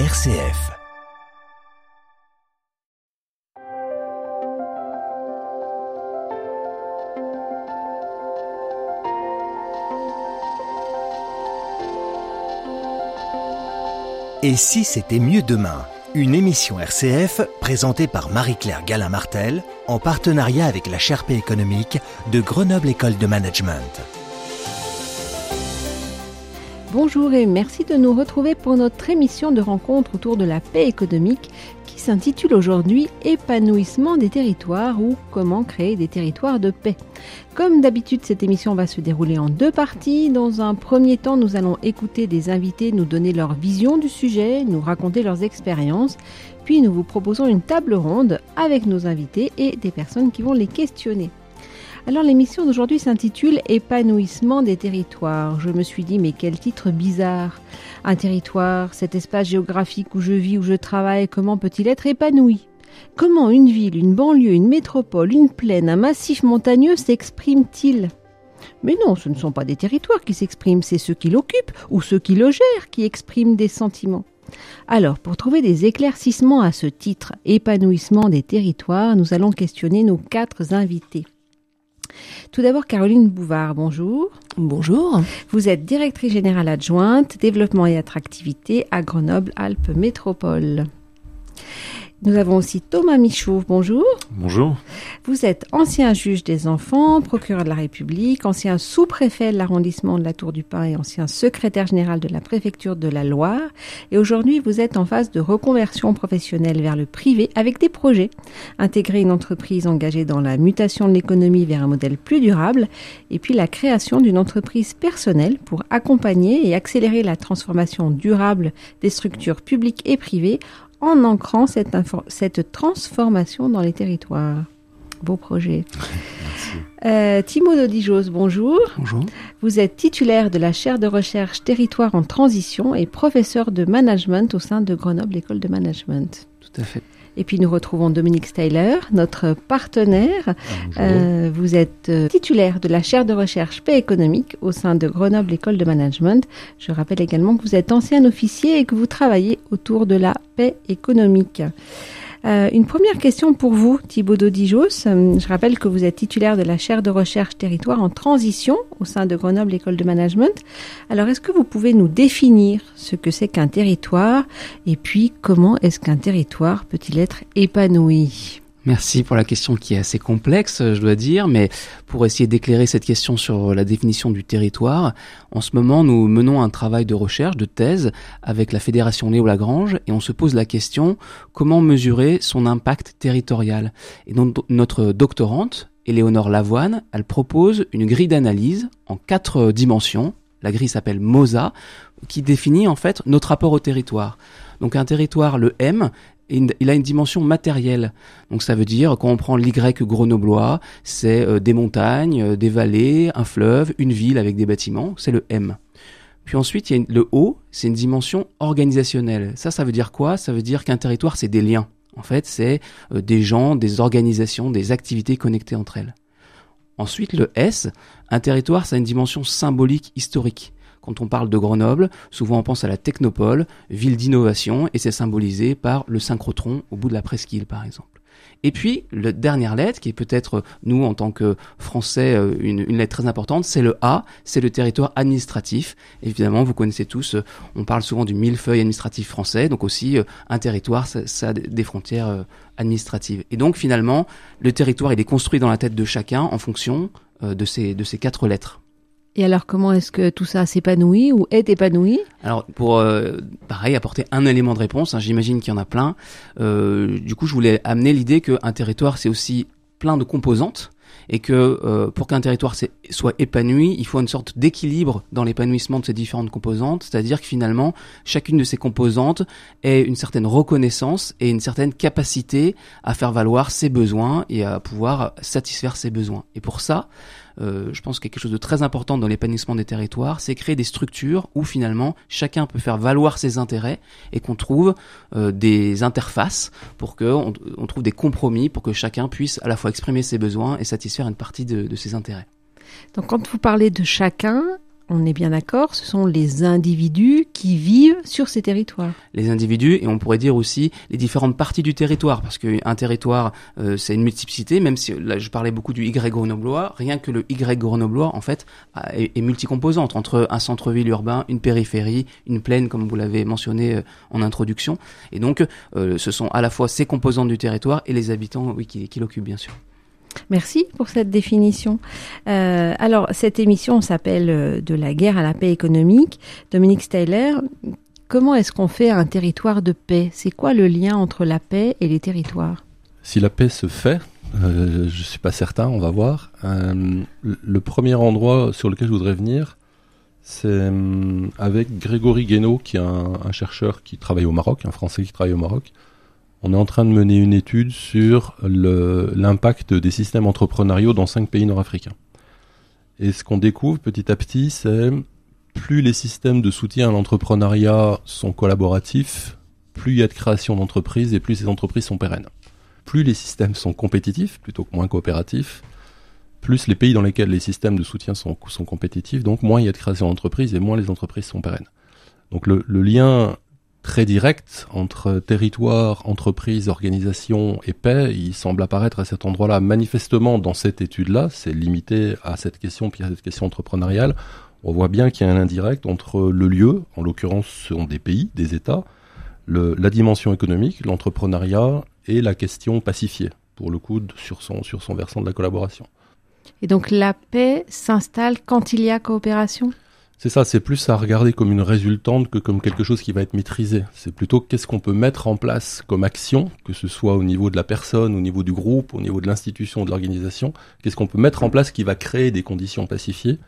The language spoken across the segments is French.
RCF. Et si c'était mieux demain? Une émission RCF présentée par Marie-Claire Galin-Martel en partenariat avec la Sherpa économique de Grenoble École de Management. Bonjour et merci de nous retrouver pour notre émission de rencontre autour de la paix économique qui s'intitule aujourd'hui Épanouissement des territoires ou comment créer des territoires de paix. Comme d'habitude, cette émission va se dérouler en deux parties. Dans un premier temps, nous allons écouter des invités nous donner leur vision du sujet, nous raconter leurs expériences, puis nous vous proposons une table ronde avec nos invités et des personnes qui vont les questionner. Alors l'émission d'aujourd'hui s'intitule Épanouissement des territoires. Je me suis dit mais quel titre bizarre. Un territoire, cet espace géographique où je vis, où je travaille, comment peut-il être épanoui? Comment une ville, une banlieue, une métropole, une plaine, un massif montagneux s'expriment-ils mais non, ce ne sont pas des territoires qui s'expriment, c'est ceux qui l'occupent ou ceux qui le gèrent qui expriment des sentiments. Alors, pour trouver des éclaircissements à ce titre, épanouissement des territoires, nous allons questionner nos quatre invités. Tout d'abord, Caroline Bouvard, bonjour. Bonjour. Vous êtes directrice générale adjointe, développement et attractivité à Grenoble-Alpes Métropole. Nous avons aussi Thomas Michaud. Bonjour. Bonjour. Vous êtes ancien juge des enfants, procureur de la République, ancien sous-préfet de l'arrondissement de la Tour du Pin et ancien secrétaire général de la préfecture de la Loire. Et aujourd'hui, vous êtes en phase de reconversion professionnelle vers le privé avec des projets. Intégrer une entreprise engagée dans la mutation de l'économie vers un modèle plus durable et puis la création d'une entreprise personnelle pour accompagner et accélérer la transformation durable des structures publiques et privées en ancrant cette, cette transformation dans les territoires. Beau projet. Euh, Timo Dodijos, bonjour. Bonjour. Vous êtes titulaire de la chaire de recherche Territoire en transition et professeur de management au sein de Grenoble École de Management. Tout à fait. Et puis nous retrouvons Dominique Steyler, notre partenaire. Euh, vous êtes euh, titulaire de la chaire de recherche paix économique au sein de Grenoble École de Management. Je rappelle également que vous êtes ancien officier et que vous travaillez autour de la paix économique. Euh, une première question pour vous, Thibaut Dodijos. Euh, je rappelle que vous êtes titulaire de la chaire de recherche territoire en transition au sein de Grenoble École de Management. Alors, est-ce que vous pouvez nous définir ce que c'est qu'un territoire et puis comment est-ce qu'un territoire peut-il être épanoui? Merci pour la question qui est assez complexe, je dois dire, mais pour essayer d'éclairer cette question sur la définition du territoire, en ce moment, nous menons un travail de recherche, de thèse, avec la Fédération Léo Lagrange, et on se pose la question comment mesurer son impact territorial? Et donc, notre doctorante, Éléonore Lavoine, elle propose une grille d'analyse en quatre dimensions. La grille s'appelle MOSA, qui définit en fait notre rapport au territoire. Donc un territoire, le M, il a une dimension matérielle. Donc ça veut dire, quand on prend l'Y grenoblois, c'est euh, des montagnes, euh, des vallées, un fleuve, une ville avec des bâtiments, c'est le M. Puis ensuite, il y a le O, c'est une dimension organisationnelle. Ça, ça veut dire quoi? Ça veut dire qu'un territoire, c'est des liens. En fait, c'est euh, des gens, des organisations, des activités connectées entre elles. Ensuite, le S, un territoire, ça a une dimension symbolique, historique. Quand on parle de Grenoble, souvent on pense à la technopole, ville d'innovation, et c'est symbolisé par le synchrotron au bout de la presqu'île, par exemple. Et puis, la dernière lettre, qui est peut-être, nous, en tant que Français, euh, une, lettre très importante, c'est le A, c'est le territoire administratif. Évidemment, vous connaissez tous, euh, on parle souvent du millefeuille administratif français, donc aussi euh, un territoire, ça, a des frontières administratives. Et donc, finalement, le territoire, il est construit dans la tête de chacun en fonction de ces, de ces quatre lettres. Et alors, comment est-ce que tout ça s'épanouit ou est épanoui? Alors, pour euh, pareil apporter un élément de réponse, hein, j'imagine qu'il y en a plein. Euh, du coup, je voulais amener l'idée qu'un territoire, c'est aussi plein de composantes et que euh, pour qu'un territoire soit épanoui, il faut une sorte d'équilibre dans l'épanouissement de ces différentes composantes, c'est-à-dire que finalement, chacune de ces composantes ait une certaine reconnaissance et une certaine capacité à faire valoir ses besoins et à pouvoir satisfaire ses besoins. Et pour ça, euh, je pense que quelque chose de très important dans l'épanouissement des territoires, c'est créer des structures où finalement chacun peut faire valoir ses intérêts et qu'on trouve euh, des interfaces pour que on, trouve des compromis pour que chacun puisse à la fois exprimer ses besoins et satisfaire une partie de, de ses intérêts. Donc quand vous parlez de chacun, on est bien d'accord, ce sont les individus qui vivent sur ces territoires. Les individus, et on pourrait dire aussi les différentes parties du territoire, parce qu'un territoire, euh, c'est une multiplicité, même si là je parlais beaucoup du Y grenoblois, rien que le Y grenoblois, en fait, est, multicomposante entre un centre-ville urbain, une périphérie, une plaine, comme vous l'avez mentionné euh, en introduction. Et donc, euh, ce sont à la fois ces composantes du territoire et les habitants qui l'occupent, bien sûr. Merci pour cette définition. Euh, alors, cette émission s'appelle euh, De la guerre à la paix économique. Dominique Steyler, comment est-ce qu'on fait un territoire de paix? C'est quoi le lien entre la paix et les territoires? Si la paix se fait, euh, je ne suis pas certain, on va voir. Le premier endroit sur lequel je voudrais venir, c'est euh, avec Grégory Guénaud, qui est un, chercheur qui travaille au Maroc, un Français qui travaille au Maroc, on est en train de mener une étude sur l'impact des systèmes entrepreneuriaux dans cinq pays nord-africains. Et ce qu'on découvre petit à petit, c'est plus les systèmes de soutien à l'entrepreneuriat sont collaboratifs, plus il y a de création d'entreprises et plus ces entreprises sont pérennes. Plus les systèmes sont compétitifs plutôt que moins coopératifs, plus les pays dans lesquels les systèmes de soutien sont, compétitifs, donc moins il y a de création d'entreprises et moins les entreprises sont pérennes. Donc le lien très direct entre territoire, entreprise, organisation et paix, il semble apparaître à cet endroit-là. Manifestement, dans cette étude-là, c'est limité à cette question, puis à cette question entrepreneuriale, on voit bien qu'il y a un indirect entre le lieu, en l'occurrence ce sont des pays, des États, la dimension économique, l'entrepreneuriat et la question pacifiée, pour le coup, sur son, sur son versant de la collaboration. Et donc la paix s'installe quand il y a coopération? C'est ça, c'est plus à regarder comme une résultante que comme quelque chose qui va être maîtrisé. C'est plutôt qu'est-ce qu'on peut mettre en place comme action, que ce soit au niveau de la personne, au niveau du groupe, au niveau de l'institution, de l'organisation, qu'est-ce qu'on peut mettre en place qui va créer des conditions pacifiées,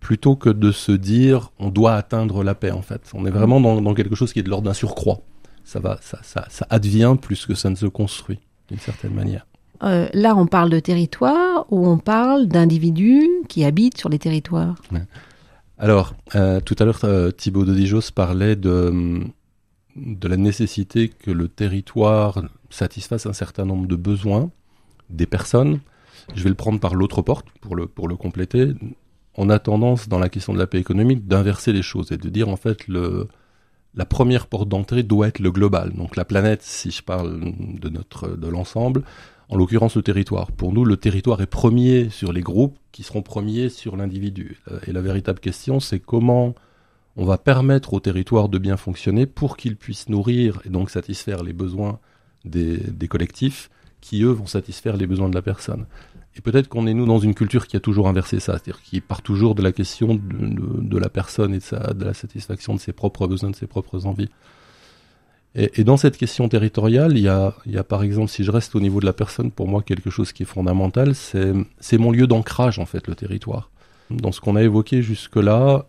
plutôt que de se dire on doit atteindre la paix en fait. On est vraiment dans, dans quelque chose qui est de l'ordre d'un surcroît. Ça va, ça, ça, ça advient plus que ça ne se construit d'une certaine manière. Euh, là, on parle de territoire ou on parle d'individus qui habitent sur les territoires? Ouais. Alors, euh, tout à l'heure, euh, Thibaut de Dijos parlait de, de la nécessité que le territoire satisfasse un certain nombre de besoins des personnes. Je vais le prendre par l'autre porte pour le, pour le compléter. On a tendance, dans la question de la paix économique, d'inverser les choses et de dire, en fait, le, la première porte d'entrée doit être le global. Donc la planète, si je parle de notre, de l'ensemble, en l'occurrence le territoire. Pour nous, le territoire est premier sur les groupes qui seront premiers sur l'individu. Et la véritable question, c'est comment on va permettre au territoire de bien fonctionner pour qu'il puisse nourrir et donc satisfaire les besoins des, collectifs qui, eux, vont satisfaire les besoins de la personne. Et peut-être qu'on est, nous, dans une culture qui a toujours inversé ça, c'est-à-dire qui part toujours de la question de, la personne et de la satisfaction de ses propres besoins, de ses propres envies. Et, dans cette question territoriale, il y, a, il y a par exemple, si je reste au niveau de la personne, pour moi, quelque chose qui est fondamental, c'est mon lieu d'ancrage, en fait, le territoire. Dans ce qu'on a évoqué jusque-là,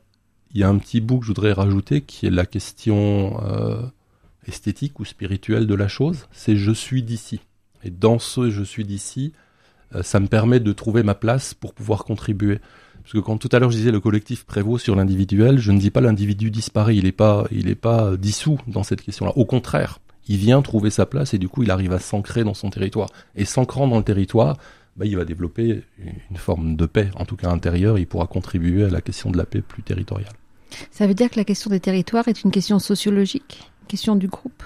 il y a un petit bout que je voudrais rajouter, qui est la question euh, esthétique ou spirituelle de la chose, c'est je suis d'ici. Et dans ce je suis d'ici, euh, ça me permet de trouver ma place pour pouvoir contribuer. Parce que quand tout à l'heure je disais le collectif prévaut sur l'individuel, je ne dis pas l'individu disparaît, il n'est pas, il est pas dissous dans cette question-là. Au contraire, il vient trouver sa place et du coup il arrive à s'ancrer dans son territoire. Et s'ancrant dans le territoire, bah, il va développer une forme de paix, en tout cas intérieure, il pourra contribuer à la question de la paix plus territoriale. Ça veut dire que la question des territoires est une question sociologique, une question du groupe?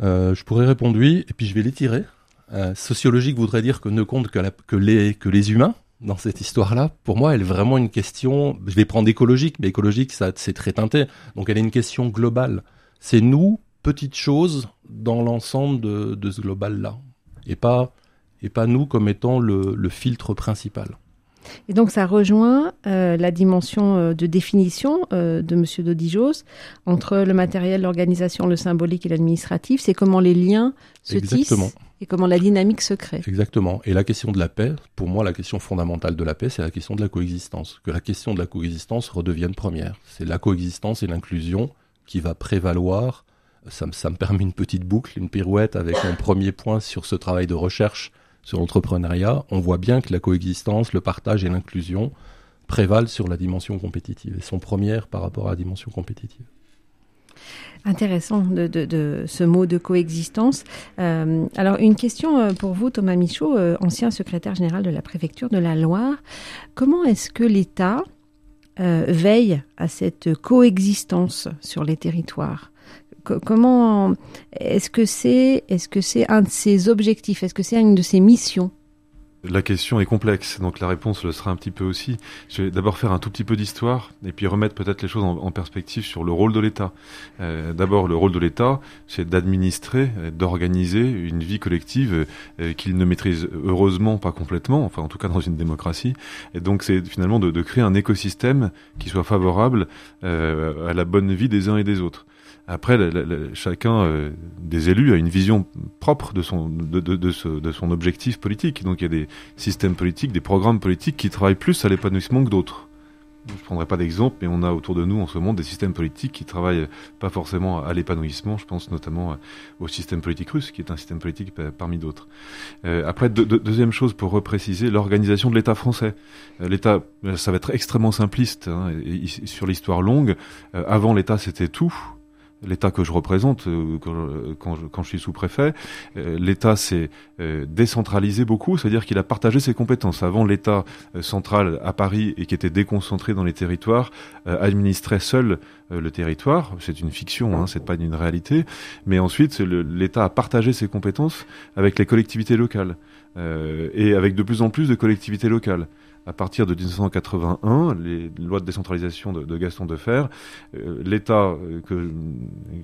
Euh, Je pourrais répondre oui, et puis je vais l'étirer. Euh, sociologique voudrait dire que ne compte que, la, que, les, que les humains, dans cette histoire-là, pour moi, elle est vraiment une question. Je vais prendre écologique, mais écologique, ça, c'est très teinté. Donc, elle est une question globale. C'est nous, petites choses, dans l'ensemble de, de, ce global-là, et pas et pas nous comme étant le, le filtre principal. Et donc ça rejoint euh, la dimension euh, de définition euh, de Monsieur Dodijos entre le matériel, l'organisation, le symbolique et l'administratif. C'est comment les liens se Exactement. tissent et comment la dynamique se crée. Exactement. Et la question de la paix, pour moi, la question fondamentale de la paix, c'est la question de la coexistence. Que la question de la coexistence redevienne première. C'est la coexistence et l'inclusion qui va prévaloir. Ça, me permet une petite boucle, une pirouette avec mon premier point sur ce travail de recherche sur l'entrepreneuriat. On voit bien que la coexistence, le partage et l'inclusion prévalent sur la dimension compétitive et sont premières par rapport à la dimension compétitive. Intéressant de, ce mot de coexistence. Euh, alors une question pour vous, Thomas Michaud, euh, ancien secrétaire général de la préfecture de la Loire. Comment est-ce que l'État euh, veille à cette coexistence sur les territoires? Comment est-ce que c'est est-ce que c'est un de ses objectifs? Est-ce que c'est une de ses missions? La question est complexe, donc la réponse le sera un petit peu aussi. Je vais d'abord faire un tout petit peu d'histoire et puis remettre peut-être les choses en, perspective sur le rôle de l'État. Euh, d'abord, le rôle de l'État, c'est d'administrer, d'organiser une vie collective euh, qu'il ne maîtrise heureusement pas complètement, enfin en tout cas dans une démocratie. Et donc c'est finalement de, créer un écosystème qui soit favorable euh, à la bonne vie des uns et des autres. Après, chacun euh, des élus a une vision propre de son, de, de, son objectif politique. Donc il y a des systèmes politiques, des programmes politiques qui travaillent plus à l'épanouissement que d'autres. Je ne prendrai pas d'exemple, mais on a autour de nous en ce moment des systèmes politiques qui travaillent pas forcément à l'épanouissement. Je pense notamment au système politique russe, qui est un système politique parmi d'autres. Euh, après, deuxième chose pour repréciser, l'organisation de l'État français. Euh, L'État, ça va être extrêmement simpliste hein, sur l'histoire longue. Euh, avant, l'État, c'était tout l'État que je représente euh, quand, je, suis sous-préfet, euh, l'État s'est euh, décentralisé beaucoup, c'est-à-dire qu'il a partagé ses compétences. Avant, l'État central à Paris et qui était déconcentré dans les territoires administrait seul le territoire. C'est une fiction, hein, c'est pas une réalité. Mais ensuite, l'État a partagé ses compétences avec les collectivités locales et avec de plus en plus de collectivités locales à partir de 1981, les lois de décentralisation de, Gaston Defer, euh, l'État euh, que,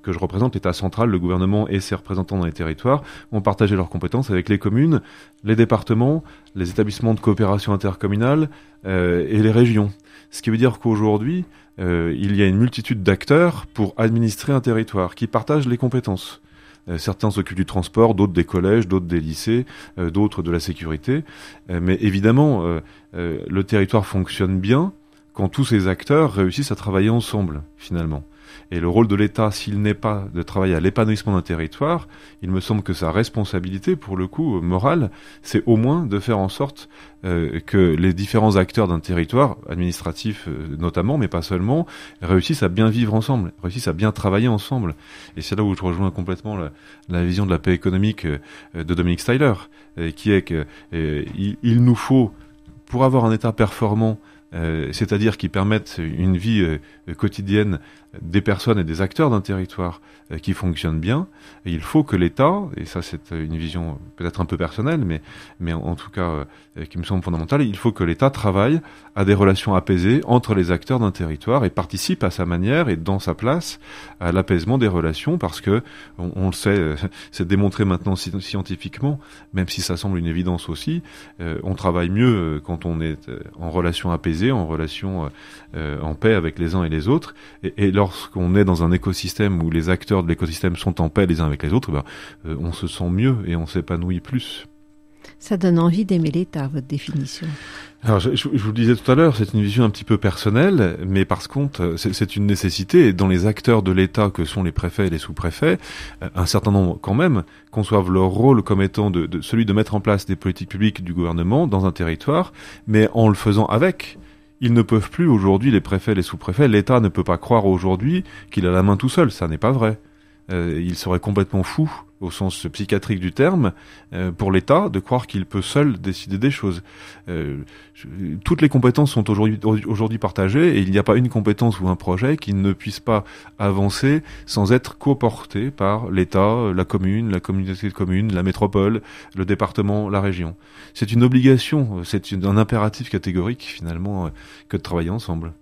que je représente, l'État central, le gouvernement et ses représentants dans les territoires, ont partagé leurs compétences avec les communes, les départements, les établissements de coopération intercommunale euh, et les régions. Ce qui veut dire qu'aujourd'hui, il y a une multitude d'acteurs pour administrer un territoire qui partagent les compétences. Euh, certains s'occupent du transport, d'autres des collèges, d'autres des lycées, euh, d'autres de la sécurité. Euh, mais évidemment, le territoire fonctionne bien quand tous ces acteurs réussissent à travailler ensemble, finalement. Et le rôle de l'État, s'il n'est pas de travailler à l'épanouissement d'un territoire, il me semble que sa responsabilité, pour le coup, morale, c'est au moins de faire en sorte euh, que les différents acteurs d'un territoire, administratif euh, notamment, mais pas seulement, réussissent à bien vivre ensemble, réussissent à bien travailler ensemble. Et c'est là où je rejoins complètement la, vision de la paix économique euh, de Dominique Styler, qui est qu'il il nous faut, pour avoir un État performant, c'est-à-dire qui permette une vie quotidienne des personnes et des acteurs d'un territoire euh, qui fonctionnent bien. Il faut que l'État, et ça c'est une vision peut-être un peu personnelle, mais, mais en tout cas euh, qui me semble fondamentale, il faut que l'État travaille à des relations apaisées entre les acteurs d'un territoire et participe à sa manière et dans sa place à l'apaisement des relations parce que on, le sait, euh, c'est démontré maintenant scientifiquement, même si ça semble une évidence aussi, on travaille mieux quand on est en relation apaisée, en relation en paix avec les uns et les autres. Et, et lorsqu'on est dans un écosystème où les acteurs de l'écosystème sont en paix les uns avec les autres, ben, euh, on se sent mieux et on s'épanouit plus. Ça donne envie d'aimer l'État, votre définition. Alors, je, vous le disais tout à l'heure, c'est une vision un petit peu personnelle, mais parce contre, c'est une nécessité. Et dans les acteurs de l'État que sont les préfets et les sous-préfets, euh, un certain nombre, quand même, conçoivent leur rôle comme étant de, celui de mettre en place des politiques publiques du gouvernement dans un territoire, mais en le faisant avec ils ne peuvent plus aujourd'hui, les préfets, les sous-préfets, l'État ne peut pas croire aujourd'hui qu'il a la main tout seul, ça n'est pas vrai. Euh, il serait complètement fou, au sens psychiatrique du terme, euh, pour l'État de croire qu'il peut seul décider des choses. Euh, toutes les compétences sont aujourd'hui aujourd'hui partagées et il n'y a pas une compétence ou un projet qui ne puisse pas avancer sans être coporté par l'État, la commune, la communauté de communes, la métropole, le département, la région. C'est une obligation, c'est un impératif catégorique finalement que de travailler ensemble.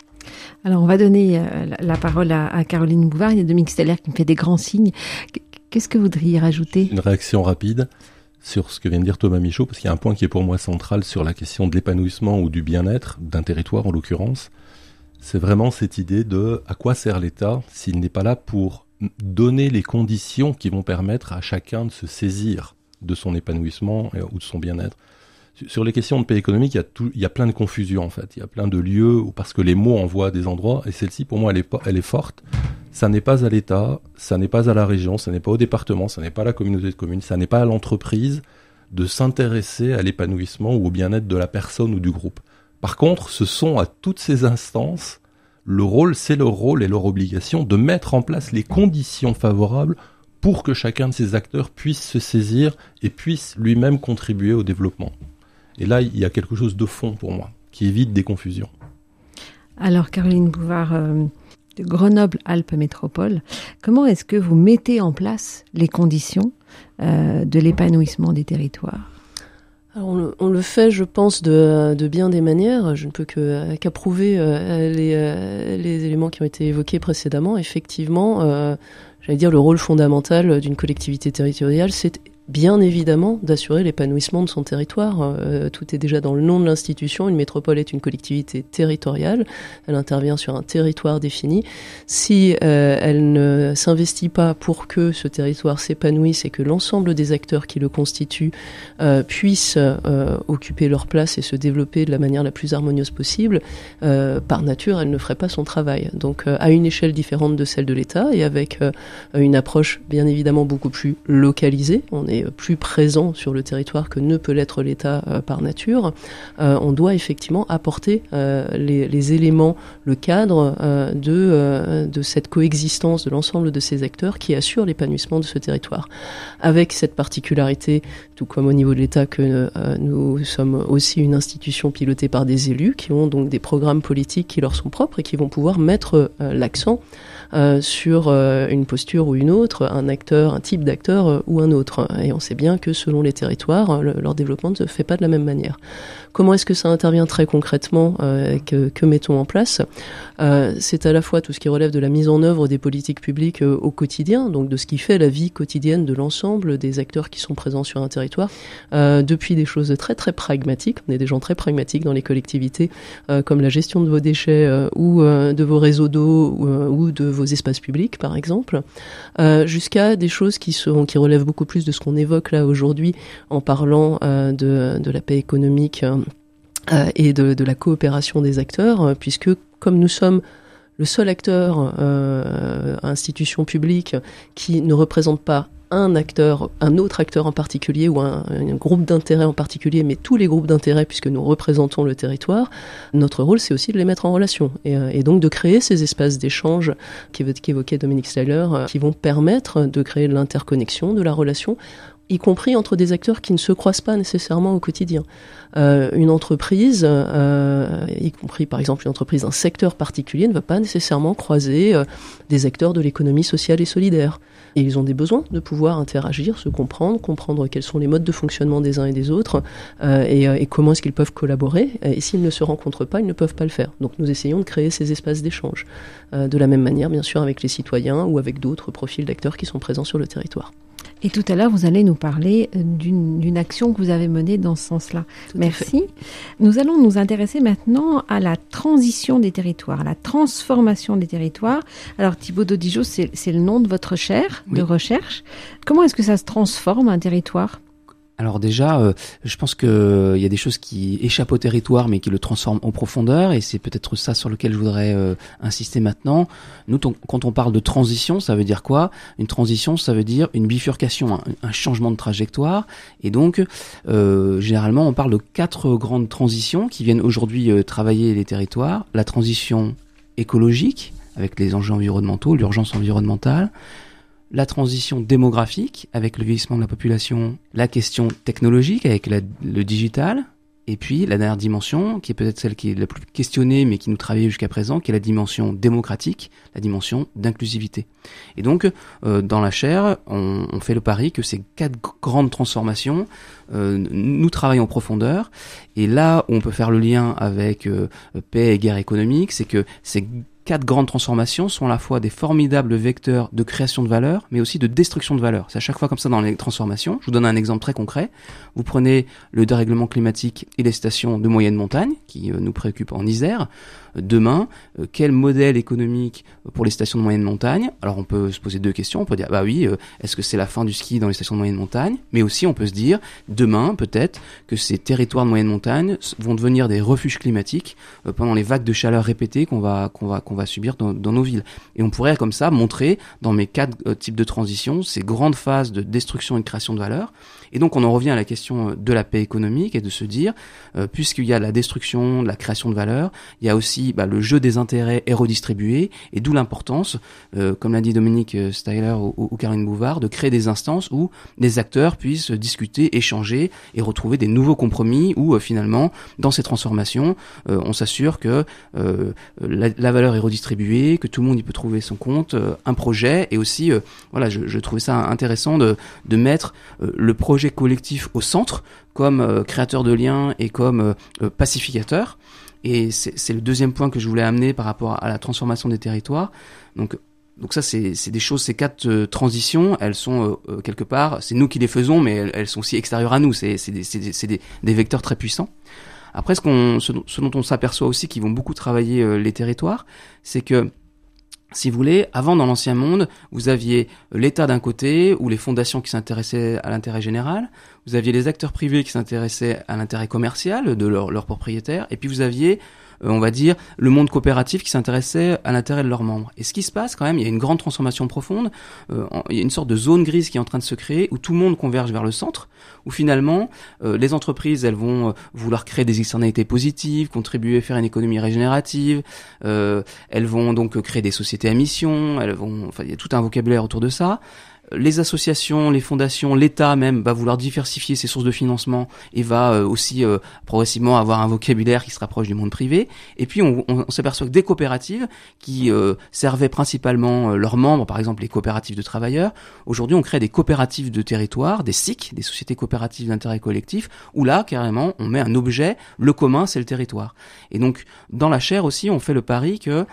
Alors, on va donner euh, la parole à, Caroline Bouvard. Il y a Dominique Steller qui me fait des grands signes. Qu'est-ce que vous voudriez rajouter Une réaction rapide sur ce que vient de dire Thomas Michaud, parce qu'il y a un point qui est pour moi central sur la question de l'épanouissement ou du bien-être d'un territoire en l'occurrence. C'est vraiment cette idée de à quoi sert l'État s'il n'est pas là pour donner les conditions qui vont permettre à chacun de se saisir de son épanouissement ou de son bien-être. Sur les questions de paix économique, il y, a plein de confusion en fait. Il y a plein de lieux où, parce que les mots envoient des endroits, et celle-ci pour moi elle est forte. Ça n'est pas à l'État, ça n'est pas à la région, ça n'est pas au département, ça n'est pas à la communauté de communes, ça n'est pas à l'entreprise de s'intéresser à l'épanouissement ou au bien-être de la personne ou du groupe. Par contre, ce sont à toutes ces instances le rôle, c'est leur rôle et leur obligation de mettre en place les conditions favorables pour que chacun de ces acteurs puisse se saisir et puisse lui-même contribuer au développement. Et là, il y a quelque chose de fond pour moi, qui évite des confusions. Alors Caroline Bouvard, euh, de Grenoble-Alpes Métropole, comment est-ce que vous mettez en place les conditions euh, de l'épanouissement des territoires? On, le, fait, je pense, de, bien des manières. Je ne peux qu'approuver les, les, éléments qui ont été évoqués précédemment. Effectivement, j'allais dire le rôle fondamental d'une collectivité territoriale, c'est bien évidemment d'assurer l'épanouissement de son territoire. Euh, tout est déjà dans le nom de l'institution. Une métropole est une collectivité territoriale. Elle intervient sur un territoire défini. Si euh, elle ne s'investit pas pour que ce territoire s'épanouisse et que l'ensemble des acteurs qui le constituent euh, puissent occuper leur place et se développer de la manière la plus harmonieuse possible, par nature, elle ne ferait pas son travail. Donc, à une échelle différente de celle de l'État et avec une approche bien évidemment beaucoup plus localisée. On est plus présent sur le territoire que ne peut l'être l'État euh, par nature, euh, on doit effectivement apporter euh, les, éléments, le cadre de, cette coexistence de l'ensemble de ces acteurs qui assurent l'épanouissement de ce territoire. Avec cette particularité, tout comme au niveau de l'État, que nous sommes aussi une institution pilotée par des élus qui ont donc des programmes politiques qui leur sont propres et qui vont pouvoir mettre l'accent sur euh, une posture ou une autre, un acteur, un type d'acteur euh, ou un autre. Et on sait bien que selon les territoires, leur développement ne se fait pas de la même manière. Comment est-ce que ça intervient très concrètement que, que mettons en place C'est à la fois tout ce qui relève de la mise en œuvre des politiques publiques au quotidien, donc de ce qui fait la vie quotidienne de l'ensemble des acteurs qui sont présents sur un territoire, depuis des choses très très pragmatiques. On est des gens très pragmatiques dans les collectivités, comme la gestion de vos déchets ou de vos réseaux d'eau ou de vos espaces publics, par exemple, euh, jusqu'à des choses qui, relèvent beaucoup plus de ce qu'on évoque là aujourd'hui en parlant euh, de, la paix économique euh, et de, de, la coopération des acteurs, puisque comme nous sommes le seul acteur, institution publique, qui ne représente pas un acteur, un autre acteur en particulier ou un, groupe d'intérêt en particulier, mais tous les groupes d'intérêt puisque nous représentons le territoire, notre rôle c'est aussi de les mettre en relation. Et, euh, donc de créer ces espaces d'échange qu'évoquait Dominique Steller euh, qui vont permettre de créer l'interconnexion, de la relation y compris entre des acteurs qui ne se croisent pas nécessairement au quotidien. Euh, une entreprise, euh, y compris par exemple une entreprise d'un secteur particulier, ne va pas nécessairement croiser euh, des acteurs de l'économie sociale et solidaire. Ils ont des besoins de pouvoir interagir, se comprendre, comprendre quels sont les modes de fonctionnement des uns et des autres, et, et, comment est-ce qu'ils peuvent collaborer. Et s'ils ne se rencontrent pas, ils ne peuvent pas le faire. Donc nous essayons de créer ces espaces d'échange, de la même manière bien sûr avec les citoyens ou avec d'autres profils d'acteurs qui sont présents sur le territoire. Et tout à l'heure, vous allez nous parler d'une action que vous avez menée dans ce sens-là. Merci. Nous allons nous intéresser maintenant à la transition des territoires, à la transformation des territoires. Alors Thibaut Dodijo, c'est le nom de votre chaire de recherche. Comment est-ce que ça se transforme un territoire? Alors déjà, euh, je pense qu'il euh, y a des choses qui échappent au territoire mais qui le transforment en profondeur et c'est peut-être ça sur lequel je voudrais euh, insister maintenant. Nous, quand on parle de transition, ça veut dire quoi? Une transition, ça veut dire une bifurcation, un, changement de trajectoire et donc généralement on parle de quatre grandes transitions qui viennent aujourd'hui travailler les territoires. La transition écologique avec les enjeux environnementaux, l'urgence environnementale la transition démographique avec le vieillissement de la population, la question technologique avec le digital, et puis la dernière dimension, qui est peut-être celle qui est la plus questionnée, mais qui nous travaille jusqu'à présent, qui est la dimension démocratique, la dimension d'inclusivité. Et donc, euh, dans la chaire, on, fait le pari que ces quatre grandes transformations, euh, nous travaillons en profondeur. Et là où on peut faire le lien avec euh, paix et guerre économique, c'est que ces quatre grandes transformations sont à la fois des formidables vecteurs de création de valeur, mais aussi de destruction de valeur. C'est à chaque fois comme ça dans les transformations. Je vous donne un exemple très concret. Vous prenez le dérèglement climatique et les stations de moyenne montagne, qui euh, nous préoccupent en Isère demain, euh, quel modèle économique pour les stations de moyenne montagne? Alors on peut se poser deux questions. On peut dire, bah oui, euh, est-ce que c'est la fin du ski dans les stations de moyenne montagne? Mais aussi on peut se dire, demain peut-être que ces territoires de moyenne montagne vont devenir des refuges climatiques euh, pendant les vagues de chaleur répétées qu'on va qu'on va qu'on va subir dans, dans, nos villes. Et on pourrait comme ça montrer dans mes quatre types de transition ces grandes phases de destruction et de création de valeur. Et donc on en revient à la question de la paix économique et de se dire, puisqu'il y a la destruction, la création de valeur, il y a aussi bah, le jeu des intérêts est redistribué, et d'où l'importance, euh, comme l'a dit Dominique euh, Steyler ou, ou, Caroline Bouvard, de créer des instances où les acteurs puissent discuter, échanger et retrouver des nouveaux compromis où finalement, dans ces transformations, on s'assure que la, la, valeur est redistribuée, que tout le monde y peut trouver son compte, un projet, et aussi, voilà, je, je, trouvais ça intéressant de, de mettre le projet collectif au centre comme créateur de liens et comme pacificateur. Et c'est le deuxième point que je voulais amener par rapport à la transformation des territoires. Donc, donc ça, c'est des choses, ces quatre euh, transitions, elles sont euh, euh, quelque part, c'est nous qui les faisons, mais elles, sont aussi extérieures à nous. C'est des, des, des, vecteurs très puissants. Après, ce, ce, dont on s'aperçoit aussi, qu'ils vont beaucoup travailler les territoires, c'est que si vous voulez, avant dans l'ancien monde, vous aviez l'État d'un côté, ou les fondations qui s'intéressaient à l'intérêt général, vous aviez les acteurs privés qui s'intéressaient à l'intérêt commercial de leurs propriétaires, et puis vous aviez euh, on va dire, le monde coopératif qui s'intéressait à l'intérêt de leurs membres. Et ce qui se passe quand même, il y a une grande transformation profonde, euh, il y a une sorte de zone grise qui est en train de se créer, où tout le monde converge vers le centre, où finalement, euh, les entreprises, elles vont vouloir créer des externalités positives, contribuer à faire une économie régénérative, elles vont donc créer des sociétés à mission, elles vont, enfin, il y a tout un vocabulaire autour de ça les associations, les fondations, l'État même va vouloir diversifier ses sources de financement et va euh, aussi euh, progressivement avoir un vocabulaire qui se rapproche du monde privé. Et puis on, s'aperçoit que des coopératives qui euh, servaient principalement leurs membres, par exemple les coopératives de travailleurs, aujourd'hui on crée des coopératives de territoire, des SIC, des sociétés coopératives d'intérêt collectif, où là carrément on met un objet, le commun c'est le territoire. Et donc dans la chaire aussi on fait le pari que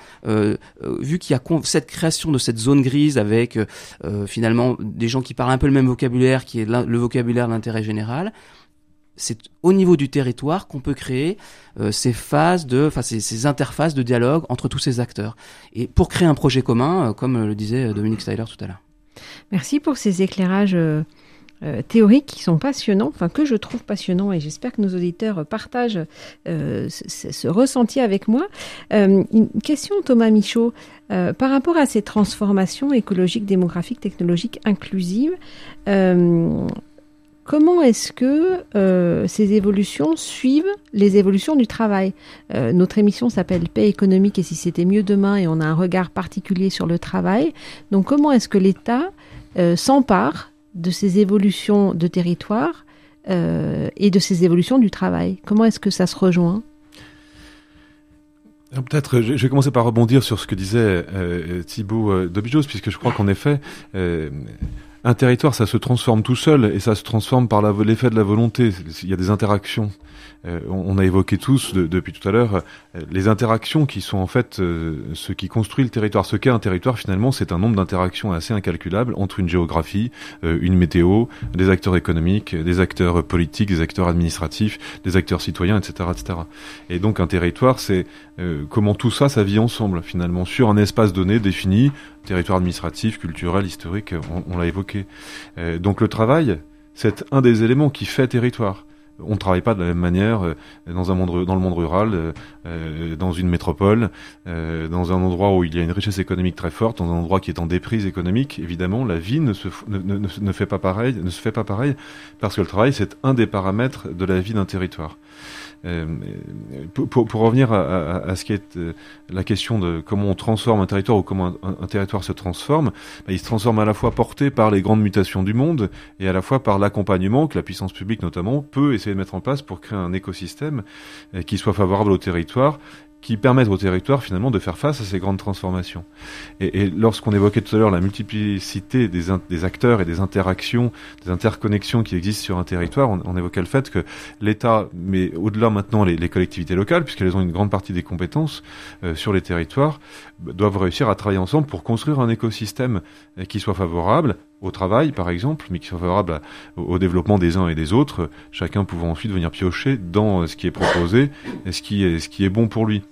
vu qu'il y a cette création de cette zone grise avec finalement des gens qui parlent un peu le même vocabulaire, qui est le vocabulaire d'intérêt général. C'est au niveau du territoire qu'on peut créer euh, ces phases de, enfin ces, interfaces de dialogue entre tous ces acteurs. Et pour créer un projet commun, euh, comme le disait Dominique Styler tout à l'heure. Merci pour ces éclairages euh, euh, théoriques qui sont passionnants, enfin que je trouve passionnants et j'espère que nos auditeurs partagent euh, ce, ressenti avec moi. Euh, une question Thomas Michaud, par rapport à ces transformations écologiques, démographiques, technologiques inclusives, comment est-ce que ces évolutions suivent les évolutions du travail? Notre émission s'appelle Paix économique et si c'était mieux demain et on a un regard particulier sur le travail. Donc comment est-ce que l'État s'empare de ces évolutions de territoire euh, et de ces évolutions du travail. Comment est-ce que ça se rejoint? Euh, Peut-être, je vais commencer par rebondir sur ce que disait euh, Thibault euh, Dobijos, puisque je crois qu'en effet, euh, un territoire, ça se transforme tout seul et ça se transforme par l'effet de la volonté. Il y a des interactions. Euh, on, a évoqué tous depuis tout à l'heure euh, les interactions qui sont en fait euh, ce qui construit le territoire. Ce qu'est un territoire finalement, c'est un nombre d'interactions assez incalculable entre une géographie, une météo, des acteurs économiques, des acteurs politiques, des acteurs administratifs, des acteurs citoyens, etc., etc. Et donc un territoire, c'est comment tout ça, ça vit ensemble finalement sur un espace donné défini, territoire administratif, culturel, historique, on, l'a évoqué. donc le travail, c'est un des éléments qui fait territoire on ne travaille pas de la même manière euh, dans un monde dans le monde rural, euh, euh, dans une métropole, dans un endroit où il y a une richesse économique très forte, dans un endroit qui est en déprise économique. Évidemment, la vie ne se ne fait pas pareil, ne se fait pas pareil parce que le travail c'est un des paramètres de la vie d'un territoire. Euh, pour, pour, revenir à, à, à, ce qui est euh, la question de comment on transforme un territoire ou comment un, un territoire se transforme, bah, il se transforme à la fois porté par les grandes mutations du monde et à la fois par l'accompagnement que la puissance publique notamment peut essayer de mettre en place pour créer un écosystème euh, qui soit favorable au territoire qui permettent au territoire finalement de faire face à ces grandes transformations. Et, lorsqu'on évoquait tout à l'heure la multiplicité des, acteurs et des interactions, des interconnexions qui existent sur un territoire, on, évoquait le fait que l'État, mais au-delà maintenant les, les, collectivités locales, puisqu'elles ont une grande partie des compétences euh, sur les territoires, doivent réussir à travailler ensemble pour construire un écosystème euh, qui soit favorable au travail, par exemple, mais qui soit favorable au développement des uns et des autres, chacun pouvant ensuite venir piocher dans ce qui est proposé et ce qui est, ce qui est bon pour lui.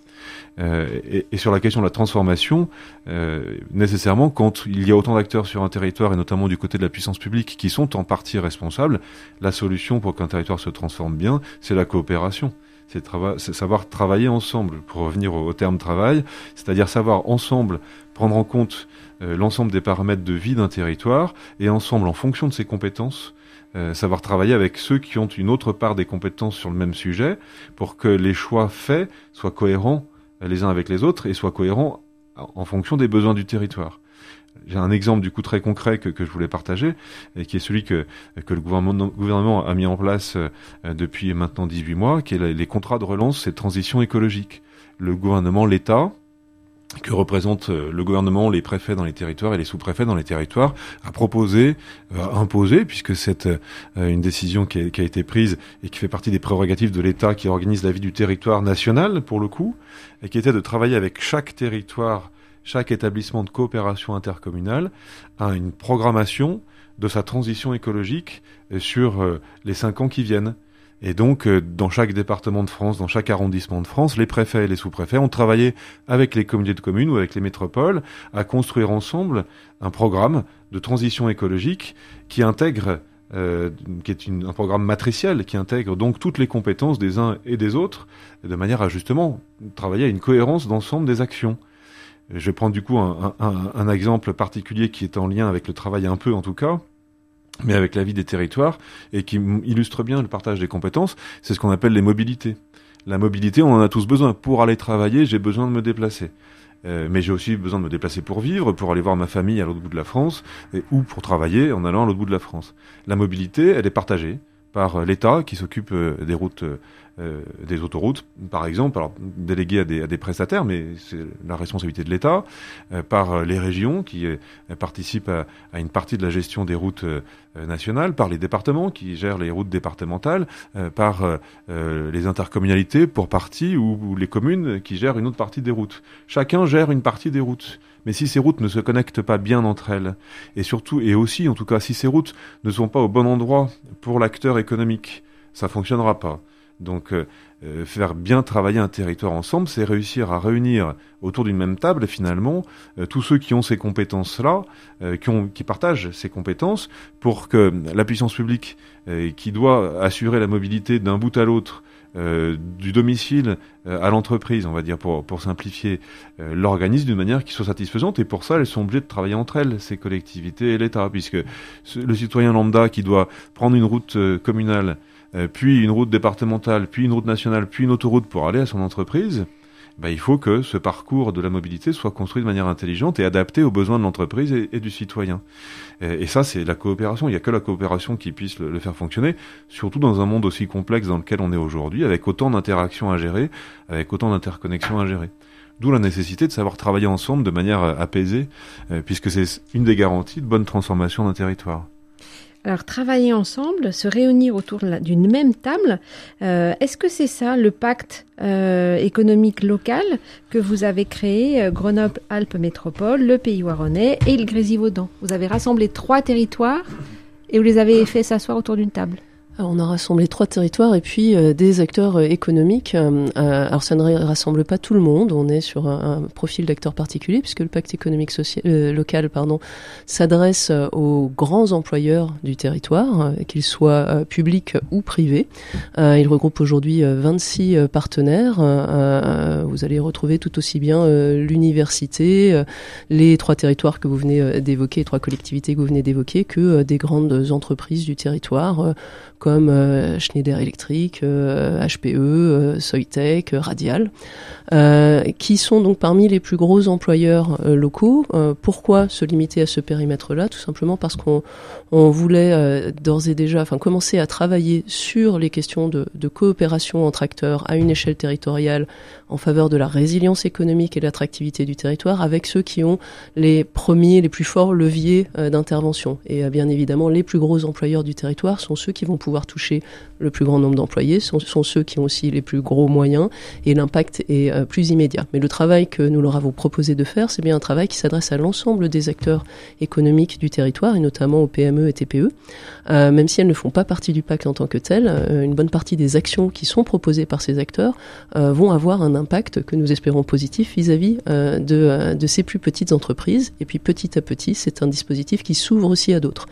Euh, et, et, sur la question de la transformation, euh, nécessairement, quand il y a autant d'acteurs sur un territoire, et notamment du côté de la puissance publique, qui sont en partie responsables, la solution pour qu'un territoire se transforme bien, c'est la coopération. C'est savoir travailler ensemble, pour revenir au, terme travail, c'est-à-dire savoir ensemble prendre en compte euh, l'ensemble des paramètres de vie d'un territoire, et ensemble, en fonction de ses compétences, euh, savoir travailler avec ceux qui ont une autre part des compétences sur le même sujet, pour que les choix faits soient cohérents les uns avec les autres et soient cohérents en fonction des besoins du territoire. J'ai un exemple du coup très concret que, je voulais partager, et qui est celui que, que le gouvernement, a mis en place euh, depuis maintenant 18 mois, qui est les contrats de relance et de transition écologique. Le gouvernement, l'État, que représentent euh, le gouvernement, les préfets dans les territoires et les sous-préfets dans les territoires, a proposé, a imposé, puisque c'est euh, une décision qui qui a, été prise et qui fait partie des prérogatives de l'État qui organise la vie du territoire national, pour le coup, et qui était de travailler avec chaque territoire chaque établissement de coopération intercommunale a une programmation de sa transition écologique sur euh, les cinq ans qui viennent. Et donc, euh, dans chaque département de France, dans chaque arrondissement de France, les préfets et les sous-préfets ont travaillé avec les communautés de communes ou avec les métropoles à construire ensemble un programme de transition écologique qui intègre euh, qui est un programme matriciel qui intègre donc toutes les compétences des uns et des autres, de manière à justement travailler à une cohérence d'ensemble des actions. Je vais prendre du coup un, exemple particulier qui est en lien avec le travail un peu en tout cas, mais avec la vie des territoires et qui illustre bien le partage des compétences. C'est ce qu'on appelle les mobilités. La mobilité, on en a tous besoin. Pour aller travailler, j'ai besoin de me déplacer. Euh, mais j'ai aussi besoin de me déplacer pour vivre, pour aller voir ma famille à l'autre bout de la France, ou pour travailler en allant à l'autre bout de la France. La mobilité, elle est partagée par l'État qui s'occupe euh, des routes euh, des autoroutes, par exemple, alors déléguées à des, prestataires, mais c'est la responsabilité de l'État, euh, par les régions qui euh, participent à, une partie de la gestion des routes euh, nationales, par les départements qui gèrent les routes départementales, euh, par les intercommunalités pour partie ou, les communes qui gèrent une autre partie des routes. Chacun gère une partie des routes. Mais si ces routes ne se connectent pas bien entre elles, et surtout, et aussi en tout cas, si ces routes ne sont pas au bon endroit pour l'acteur économique, ça fonctionnera pas. Donc euh, euh, faire bien travailler un territoire ensemble, c'est réussir à réunir autour d'une même table finalement euh, tous ceux qui ont ces compétences-là, qui, partagent ces compétences, pour que la puissance publique qui doit assurer la mobilité d'un bout à l'autre, du domicile à l'entreprise, on va dire pour, pour simplifier, l'organise d'une manière qui soit satisfaisante. Et pour ça, elles sont obligées de travailler entre elles, ces collectivités et l'État, puisque le citoyen lambda qui doit prendre une route communale euh, puis une route départementale, puis une route nationale, puis une autoroute pour aller à son entreprise, bah, il faut que ce parcours de la mobilité soit construit de manière intelligente et adapté aux besoins de l'entreprise et, du citoyen. Et, ça, c'est la coopération. Il n'y a que la coopération qui puisse le, le, faire fonctionner, surtout dans un monde aussi complexe dans lequel on est aujourd'hui, avec autant d'interactions à gérer, avec autant d'interconnexions à gérer. D'où la nécessité de savoir travailler ensemble de manière apaisée, euh, puisque c'est une des garanties de bonne transformation d'un territoire. Alors travailler ensemble, se réunir autour d'une même table, euh, est-ce que c'est ça le pacte euh, économique local que vous avez créé, euh, Grenoble-Alpes Métropole, le Pays Waronnais et le Grésivaudan? Vous avez rassemblé trois territoires et vous les avez fait s'asseoir autour d'une table on a rassemblé trois territoires et puis euh, des acteurs euh, économiques. Euh, alors ça ne rassemble pas tout le monde. On est sur un, profil d'acteurs particulier puisque le pacte économique euh, local s'adresse aux grands employeurs du territoire, qu'ils soient publics ou privés. il regroupe aujourd'hui 26 partenaires. vous allez retrouver tout aussi bien l'université, les trois territoires que vous venez d'évoquer, trois collectivités que vous venez d'évoquer, que des grandes entreprises du territoire comme euh, Schneider Electric, euh, HPE, euh, Soitec, Radial, qui sont donc parmi les plus gros employeurs locaux. pourquoi se limiter à ce périmètre-là? Tout simplement parce qu'on on voulait d'ores et déjà, commencer à travailler sur les questions de coopération entre acteurs à une échelle territoriale en faveur de la résilience économique et de l'attractivité du territoire avec ceux qui ont les premiers, les plus forts leviers d'intervention. Et bien évidemment, les plus gros employeurs du territoire sont ceux qui vont pouvoir toucher le plus grand nombre d'employés, sont, sont, ceux qui ont aussi les plus gros moyens et l'impact est euh, plus immédiat. Mais le travail que nous leur avons proposé de faire, c'est bien un travail qui s'adresse à l'ensemble des acteurs économiques du territoire et notamment aux PME et TPE, euh, même si elles ne font pas partie du pacte en tant que tel. Euh, une bonne partie des actions qui sont proposées par ces acteurs euh, vont avoir un impact que nous espérons positif vis-à-vis -vis, de, de ces plus petites entreprises. Et puis petit à petit, c'est un dispositif qui s'ouvre aussi à d'autres.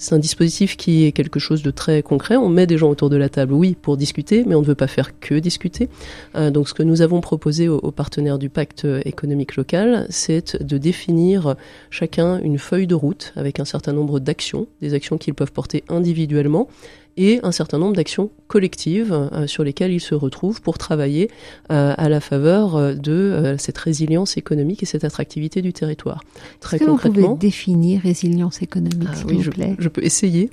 C'est un dispositif qui est quelque chose de très concret. On met des gens autour de la table, oui, pour discuter, mais on ne veut pas faire que discuter. Euh, donc ce que nous avons proposé aux, aux partenaires du pacte économique local, c'est de définir chacun une feuille de route avec un certain nombre d'actions, des actions qu'ils peuvent porter individuellement et un certain nombre d'actions collectives euh, sur lesquelles ils se retrouvent pour travailler euh, à la faveur euh, de cette résilience économique et cette attractivité du territoire. Très concrètement, vous pouvez définir résilience économique, ah s'il vous je, plaît? Je peux essayer.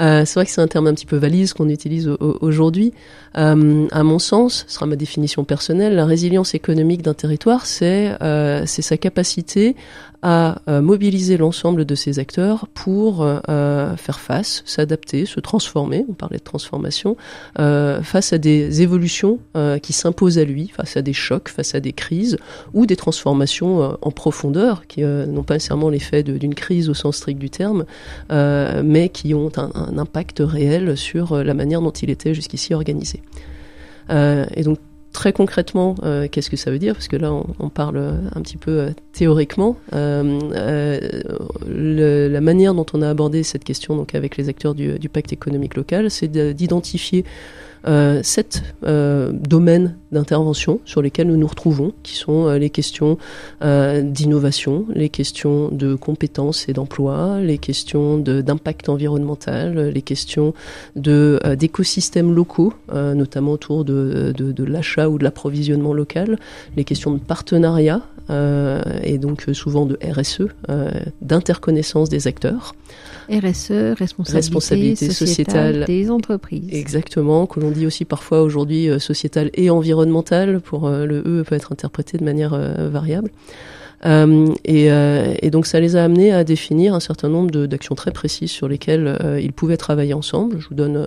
Euh, c'est vrai que c'est un terme un petit peu valise qu'on utilise aujourd'hui. Euh, à mon sens, ce sera ma définition personnelle, la résilience économique d'un territoire, c'est euh, sa capacité à euh, mobiliser l'ensemble de ces acteurs pour faire face, s'adapter, se transformer, on parlait de transformation, face à des évolutions qui s'imposent à lui, face à des chocs, face à des crises, ou des transformations en profondeur, qui n'ont pas nécessairement l'effet d'une crise au sens strict du terme, mais qui ont un, impact réel sur la manière dont il était jusqu'ici organisé. et donc très concrètement, euh, qu'est-ce que ça veut dire? Parce que là, on, parle un petit peu euh, théoriquement. Euh, la manière dont on a abordé cette question donc avec les acteurs du, pacte économique local, c'est d'identifier euh, sept euh, domaines d'intervention sur lesquels nous nous retrouvons, qui sont euh, les questions d'innovation, les questions de compétences et d'emploi, les questions d'impact environnemental, les questions d'écosystèmes locaux, notamment autour de, de, de l'achat ou de l'approvisionnement local, les questions de partenariat et donc souvent de RSE, d'interconnaissance des acteurs. RSE, responsabilité, sociétale, des entreprises. Exactement, que l'on dit aussi parfois aujourd'hui euh, sociétale et environnementale, pour euh, le E peut être interprété de manière euh, variable. Et, et, donc ça les a amenés à définir un certain nombre d'actions très précises sur lesquelles ils pouvaient travailler ensemble. Je vous donne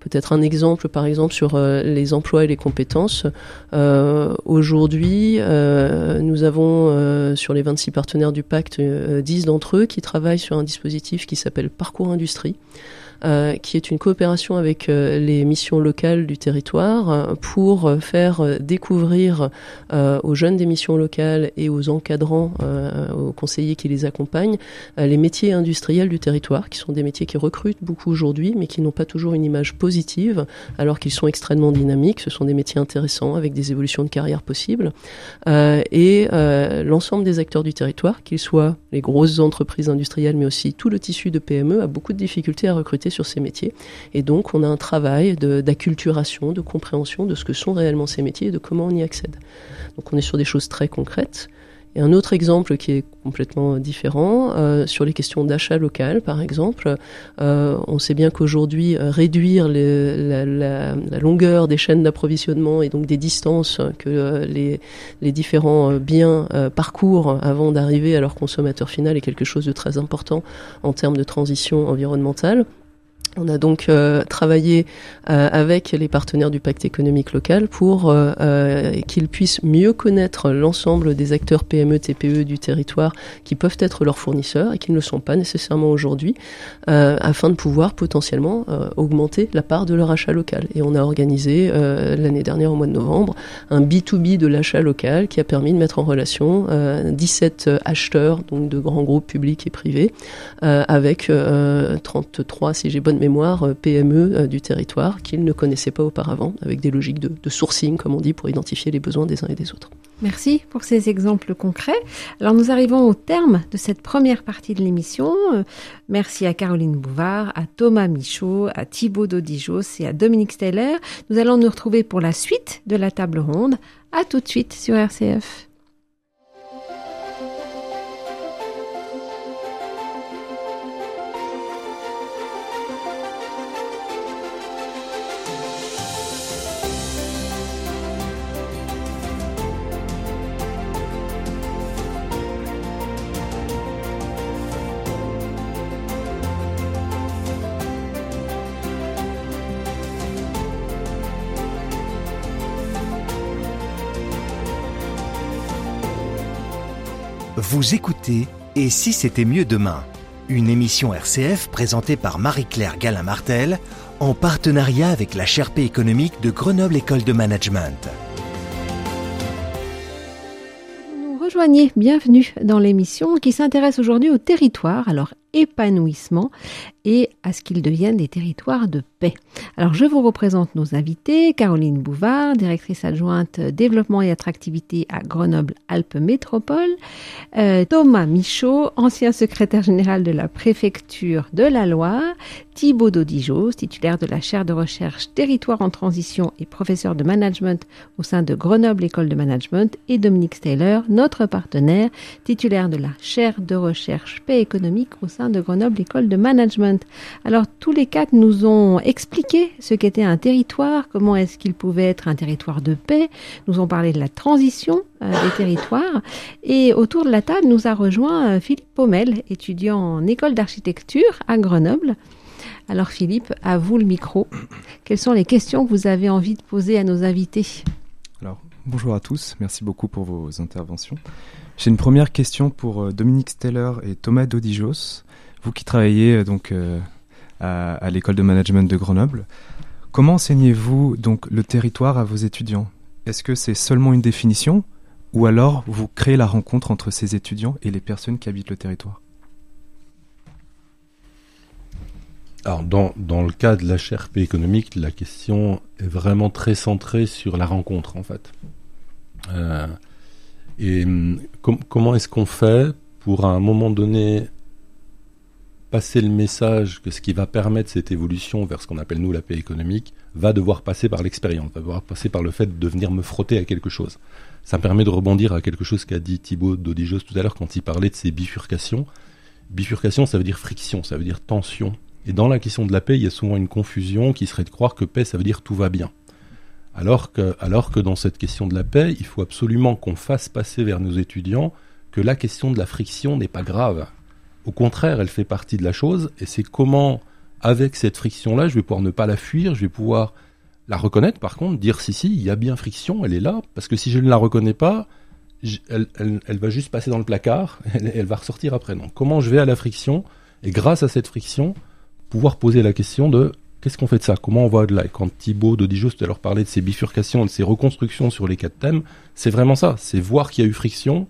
Peut-être un exemple, par exemple, sur euh, les emplois et les compétences. Euh, aujourd'hui, euh, nous avons sur les 26 partenaires du pacte 10 d'entre eux qui travaillent sur un dispositif qui s'appelle Parcours Industrie. Euh, qui est une coopération avec euh, les missions locales du territoire euh, pour faire découvrir aux jeunes des missions locales et aux encadrants, aux conseillers qui les accompagnent, les métiers industriels du territoire, qui sont des métiers qui recrutent beaucoup aujourd'hui, mais qui n'ont pas toujours une image positive, alors qu'ils sont extrêmement dynamiques. Ce sont des métiers intéressants avec des évolutions de carrière possibles. et l'ensemble des acteurs du territoire, qu'ils soient les grosses entreprises industrielles, mais aussi tout le tissu de PME, a beaucoup de difficultés à recruter sur ces métiers. Et donc, on a un travail d'acculturation, de, compréhension de ce que sont réellement ces métiers et de comment on y accède. Donc, on est sur des choses très concrètes. Et un autre exemple qui est complètement différent, euh, sur les questions d'achat local, par exemple, euh, on sait bien qu'aujourd'hui, euh, réduire la, longueur des chaînes d'approvisionnement et donc des distances que les, les, différents biens parcourent avant d'arriver à leur consommateur final est quelque chose de très important en termes de transition environnementale. On a donc euh, travaillé euh, avec les partenaires du pacte économique local pour euh, qu'ils puissent mieux connaître l'ensemble des acteurs PME, TPE du territoire qui peuvent être leurs fournisseurs et qui ne le sont pas nécessairement aujourd'hui, afin de pouvoir potentiellement augmenter la part de leur achat local. Et on a organisé l'année dernière au mois de novembre un B2B de l'achat local qui a permis de mettre en relation 17 acheteurs, donc de grands groupes publics et privés, avec 33, si j'ai bonne mémoire euh, PME euh, du territoire qu'ils ne connaissaient pas auparavant, avec des logiques de, sourcing, comme on dit, pour identifier les besoins des uns et des autres. Merci pour ces exemples concrets. Alors nous arrivons au terme de cette première partie de l'émission. Euh, merci à Caroline Bouvard, à Thomas Michaud, à Thibaut Dodijos et à Dominique Steller. Nous allons nous retrouver pour la suite de la table ronde. À tout de suite sur RCF. Vous écoutez Et si c'était mieux demain Une émission RCF présentée par Marie-Claire Galin-Martel en partenariat avec la Sherpe économique de Grenoble École de Management. Nous rejoignez, bienvenue dans l'émission qui s'intéresse aujourd'hui au territoire. Alors épanouissement et à ce qu'ils deviennent des territoires de paix. Alors je vous représente nos invités, Caroline Bouvard, directrice adjointe développement et attractivité à Grenoble-Alpes Métropole, euh, Thomas Michaud, ancien secrétaire général de la préfecture de la Loire, Thibaut Dodijos, titulaire de la chaire de recherche Territoire en transition et professeur de management au sein de Grenoble École de Management, et Dominique Taylor, notre partenaire, titulaire de la chaire de recherche paix économique au sein de Grenoble École de Management. Alors tous les quatre nous ont expliqué ce qu'était un territoire, comment est-ce qu'il pouvait être un territoire de paix, nous ont parlé de la transition euh, des territoires, et autour de la table nous a rejoint euh, Philippe Pommel, étudiant en école d'architecture à Grenoble. Alors Philippe, à vous le micro. Quelles sont les questions que vous avez envie de poser à nos invités? Alors, bonjour à tous, merci beaucoup pour vos interventions. J'ai une première question pour euh, Dominique Steller et Thomas Dodijos. Vous qui travaillez euh, donc euh, à, l'école de management de Grenoble, comment enseignez-vous donc le territoire à vos étudiants? Est-ce que c'est seulement une définition ou alors vous créez la rencontre entre ces étudiants et les personnes qui habitent le territoire? Alors, dans, dans, le cas de l'HRP économique, la question est vraiment très centrée sur la rencontre, en fait. Euh, et hum, comment est-ce qu'on fait pour, à un moment donné, passer le message que ce qui va permettre cette évolution vers ce qu'on appelle, nous, la paix économique, va devoir passer par l'expérience, va devoir passer par le fait de venir me frotter à quelque chose. Ça me permet de rebondir à quelque chose qu'a dit Thibaut Dodijos tout à l'heure quand il parlait de ces bifurcations. Bifurcation, ça veut dire friction, ça veut dire tension, et dans la question de la paix, il y a souvent une confusion qui serait de croire que paix, ça veut dire tout va bien. Alors que, alors que dans cette question de la paix, il faut absolument qu'on fasse passer vers nos étudiants que la question de la friction n'est pas grave. Au contraire, elle fait partie de la chose, et c'est comment, avec cette friction-là, je vais pouvoir ne pas la fuir, je vais pouvoir la reconnaître, par contre, dire si, si, il y a bien friction, elle est là, parce que si je ne la reconnais pas, elle, va juste passer dans le placard, elle, elle va ressortir après. Donc, comment je vais à la friction, et grâce à cette friction, pouvoir poser la question de qu'est-ce qu'on fait de ça? Comment on va de là Et quand Thibaut de Dijos tout à l'heure parlait de ces bifurcations, de ces reconstructions sur les quatre thèmes, c'est vraiment ça. C'est voir qu'il y a eu friction,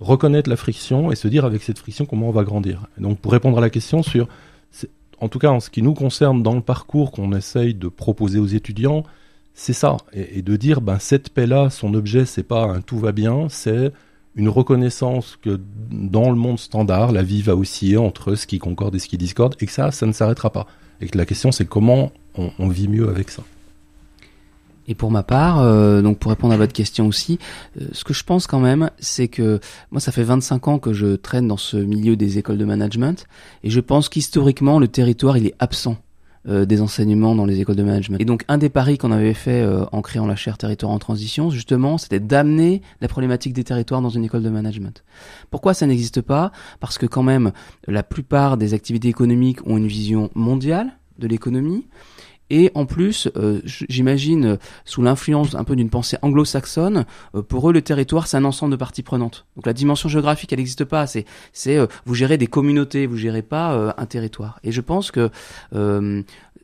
reconnaître la friction et se dire avec cette friction comment on va grandir. donc pour répondre à la question sur, en tout cas en ce qui nous concerne dans le parcours qu'on essaye de proposer aux étudiants, c'est ça. Et, de dire, ben cette paix-là, son objet, c'est pas un tout va bien, c'est une reconnaissance que dans le monde standard, la vie va osciller entre ce qui concorde et ce qui discorde, et que ça, ça ne s'arrêtera pas. Et que la question, c'est comment on, vit mieux avec ça. Et pour ma part, euh, donc pour répondre à votre question aussi, euh, ce que je pense quand même, c'est que moi, ça fait 25 ans que je traîne dans ce milieu des écoles de management, et je pense qu'historiquement, le territoire, il est absent euh, des enseignements dans les écoles de management. Et donc un des paris qu'on avait fait euh, en créant la chaire territoire en transition, justement, c'était d'amener la problématique des territoires dans une école de management. Pourquoi ça n'existe pas? Parce que quand même, la plupart des activités économiques ont une vision mondiale de l'économie. Et en plus, euh, j'imagine, euh, sous l'influence un peu d'une pensée anglo-saxonne, euh, pour eux, le territoire, c'est un ensemble de parties prenantes. Donc la dimension géographique, elle n'existe pas. C'est, c'est vous gérez des communautés, vous gérez pas un territoire. Et je pense que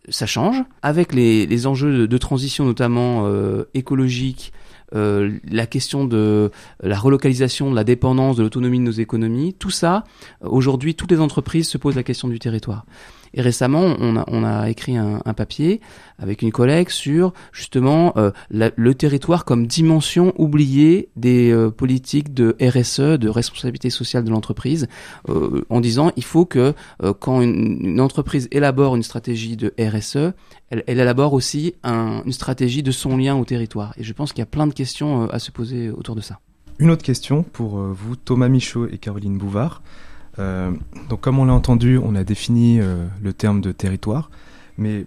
ça change avec les, les enjeux de, transition, notamment écologique. la question de la relocalisation, de la dépendance, de l'autonomie de nos économies, tout ça, aujourd'hui, toutes les entreprises se posent la question du territoire. Et récemment, on a, écrit un, papier avec une collègue sur justement euh, le territoire comme dimension oubliée des euh, politiques de RSE, de responsabilité sociale de l'entreprise, euh, en disant il faut que quand une, entreprise élabore une stratégie de RSE, elle, élabore aussi un, une stratégie de son lien au territoire. Et je pense qu'il y a plein de questions à se poser autour de ça. Une autre question pour vous, Thomas Michaud et Caroline Bouvard. Euh, donc comme on l'a entendu, on a défini euh, le terme de territoire, mais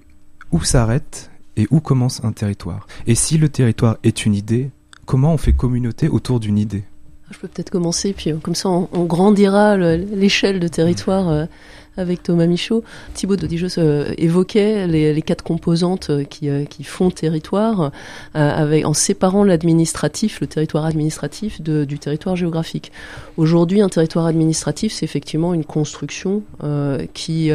où s'arrête et où commence un territoire? Et si le territoire est une idée, comment on fait communauté autour d'une idée? Je peux peut-être commencer, puis euh, comme ça on, on grandira l'échelle de territoire avec Thomas Michaud. Thibaut de euh, évoquait les, les, quatre composantes euh, qui, euh, qui font territoire, avec, en séparant l'administratif, le territoire administratif, de, du territoire géographique. Aujourd'hui, un territoire administratif, c'est effectivement une construction qui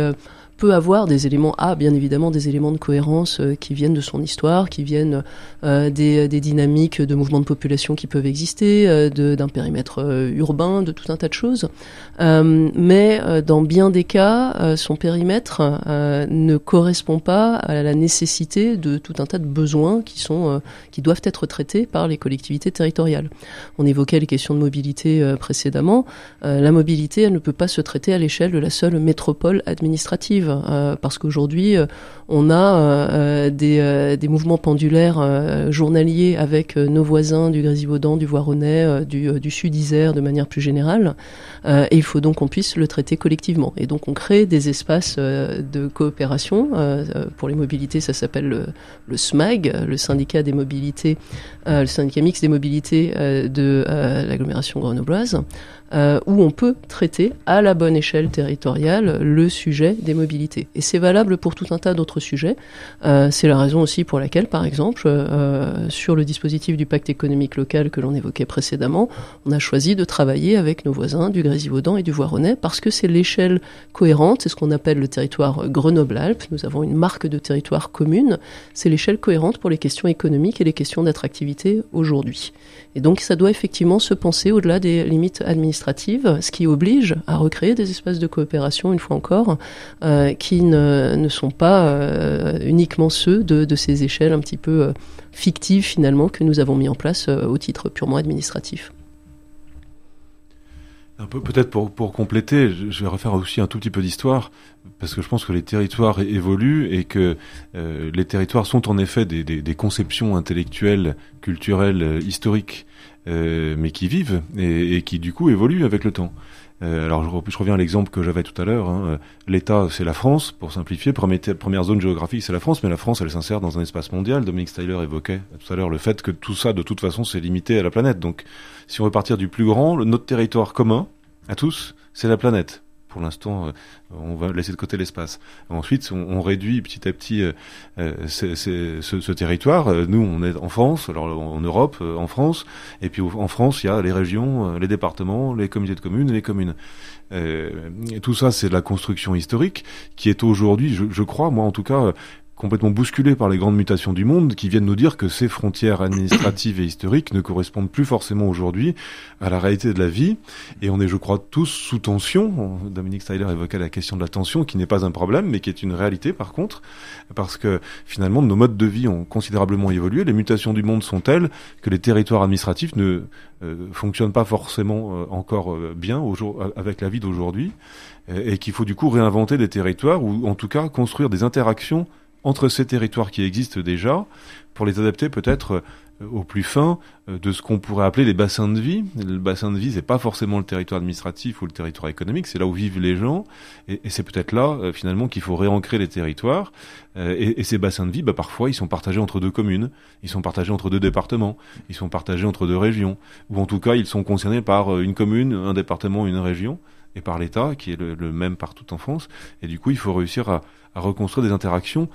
peut avoir des éléments, a bien évidemment des éléments de cohérence qui viennent de son histoire, qui viennent des, des, dynamiques de mouvements de population qui peuvent exister, d'un périmètre urbain, de tout un tas de choses. mais dans bien des cas, son périmètre ne correspond pas à la nécessité de tout un tas de besoins qui sont qui doivent être traités par les collectivités territoriales. On évoquait les questions de mobilité euh, précédemment. Euh, la mobilité, elle ne peut pas se traiter à l'échelle de la seule métropole administrative, euh, parce qu'aujourd'hui, on a des, des, mouvements pendulaires journaliers avec nos voisins du Grésivaudan, du Voironnais, du, du Sud-Isère de manière plus générale, et il faut donc qu'on puisse le traiter collectivement. Et donc on crée des espaces de coopération. pour les mobilités, ça s'appelle le, le, SMAG, le syndicat des mobilités, le syndicat mixte des mobilités de l'agglomération grenobloise, euh, où on peut traiter à la bonne échelle territoriale le sujet des mobilités. Et c'est valable pour tout un tas d'autres sujets. Euh, c'est la raison aussi pour laquelle, par exemple, euh, sur le dispositif du pacte économique local que l'on évoquait précédemment, on a choisi de travailler avec nos voisins du Grésivaudan et du Voironnais parce que c'est l'échelle cohérente, c'est ce qu'on appelle le territoire Grenoble-Alpes. Nous avons une marque de territoire commune. C'est l'échelle cohérente pour les questions économiques et les questions d'attractivité aujourd'hui. Et donc ça doit effectivement se penser au-delà des limites administratives, ce qui oblige à recréer des espaces de coopération, une fois encore, euh, qui ne, sont pas euh, uniquement ceux de, ces échelles un petit peu euh, fictives finalement que nous avons mis en place au titre purement administratif. Peut-être pour, compléter, je vais refaire aussi un tout petit peu d'histoire parce que je pense que les territoires évoluent et que les territoires sont en effet des, conceptions intellectuelles, culturelles, historiques, euh, mais qui vivent et, et, qui du coup évoluent avec le temps. Euh, alors je, je, reviens à l'exemple que j'avais tout à l'heure. Hein. L'État, c'est la France, pour simplifier. Première, zone géographique, c'est la France, mais la France, elle s'insère dans un espace mondial. Dominique Styler évoquait tout à l'heure le fait que tout ça, de toute façon, c'est limité à la planète. Donc, si on veut partir du plus grand, notre territoire commun, à tous, c'est la planète. Pour l'instant, euh, on va laisser de côté l'espace. Ensuite, on, on, réduit petit à petit euh, euh ce, ce, territoire. Nous, on est en France, alors en Europe, en France, et puis en France, il y a les régions, les départements, les comités de communes les communes. Tout ça, c'est de la construction historique qui est aujourd'hui, je, je, crois, moi en tout cas, complètement bousculé par les grandes mutations du monde qui viennent nous dire que ces frontières administratives et historiques ne correspondent plus forcément aujourd'hui à la réalité de la vie. Et on est, je crois, tous sous tension. Dominique Styler évoquait la question de la tension, qui n'est pas un problème, mais qui est une réalité par contre, parce que finalement, nos modes de vie ont considérablement évolué. Les mutations du monde sont telles que les territoires administratifs ne euh, fonctionnent pas forcément euh, encore euh, bien avec la vie d'aujourd'hui, et qu'il faut du coup réinventer des territoires ou en tout cas construire des interactions entre ces territoires qui existent déjà pour les adapter peut-être euh, au plus fin euh, de ce qu'on pourrait appeler les bassins de vie. Le bassin de vie, c'est pas forcément le territoire administratif ou le territoire économique, c'est là où vivent les gens, et, c'est peut-être là euh, finalement qu'il faut réancrer les territoires. et, ces bassins de vie, bah, parfois, ils sont partagés entre deux communes, ils sont partagés entre deux départements, ils sont partagés entre deux régions, ou en tout cas, ils sont concernés par une commune, un département, une région, et par l'État, qui est le, même partout en France. Et du coup, il faut réussir à reconstruire des interactions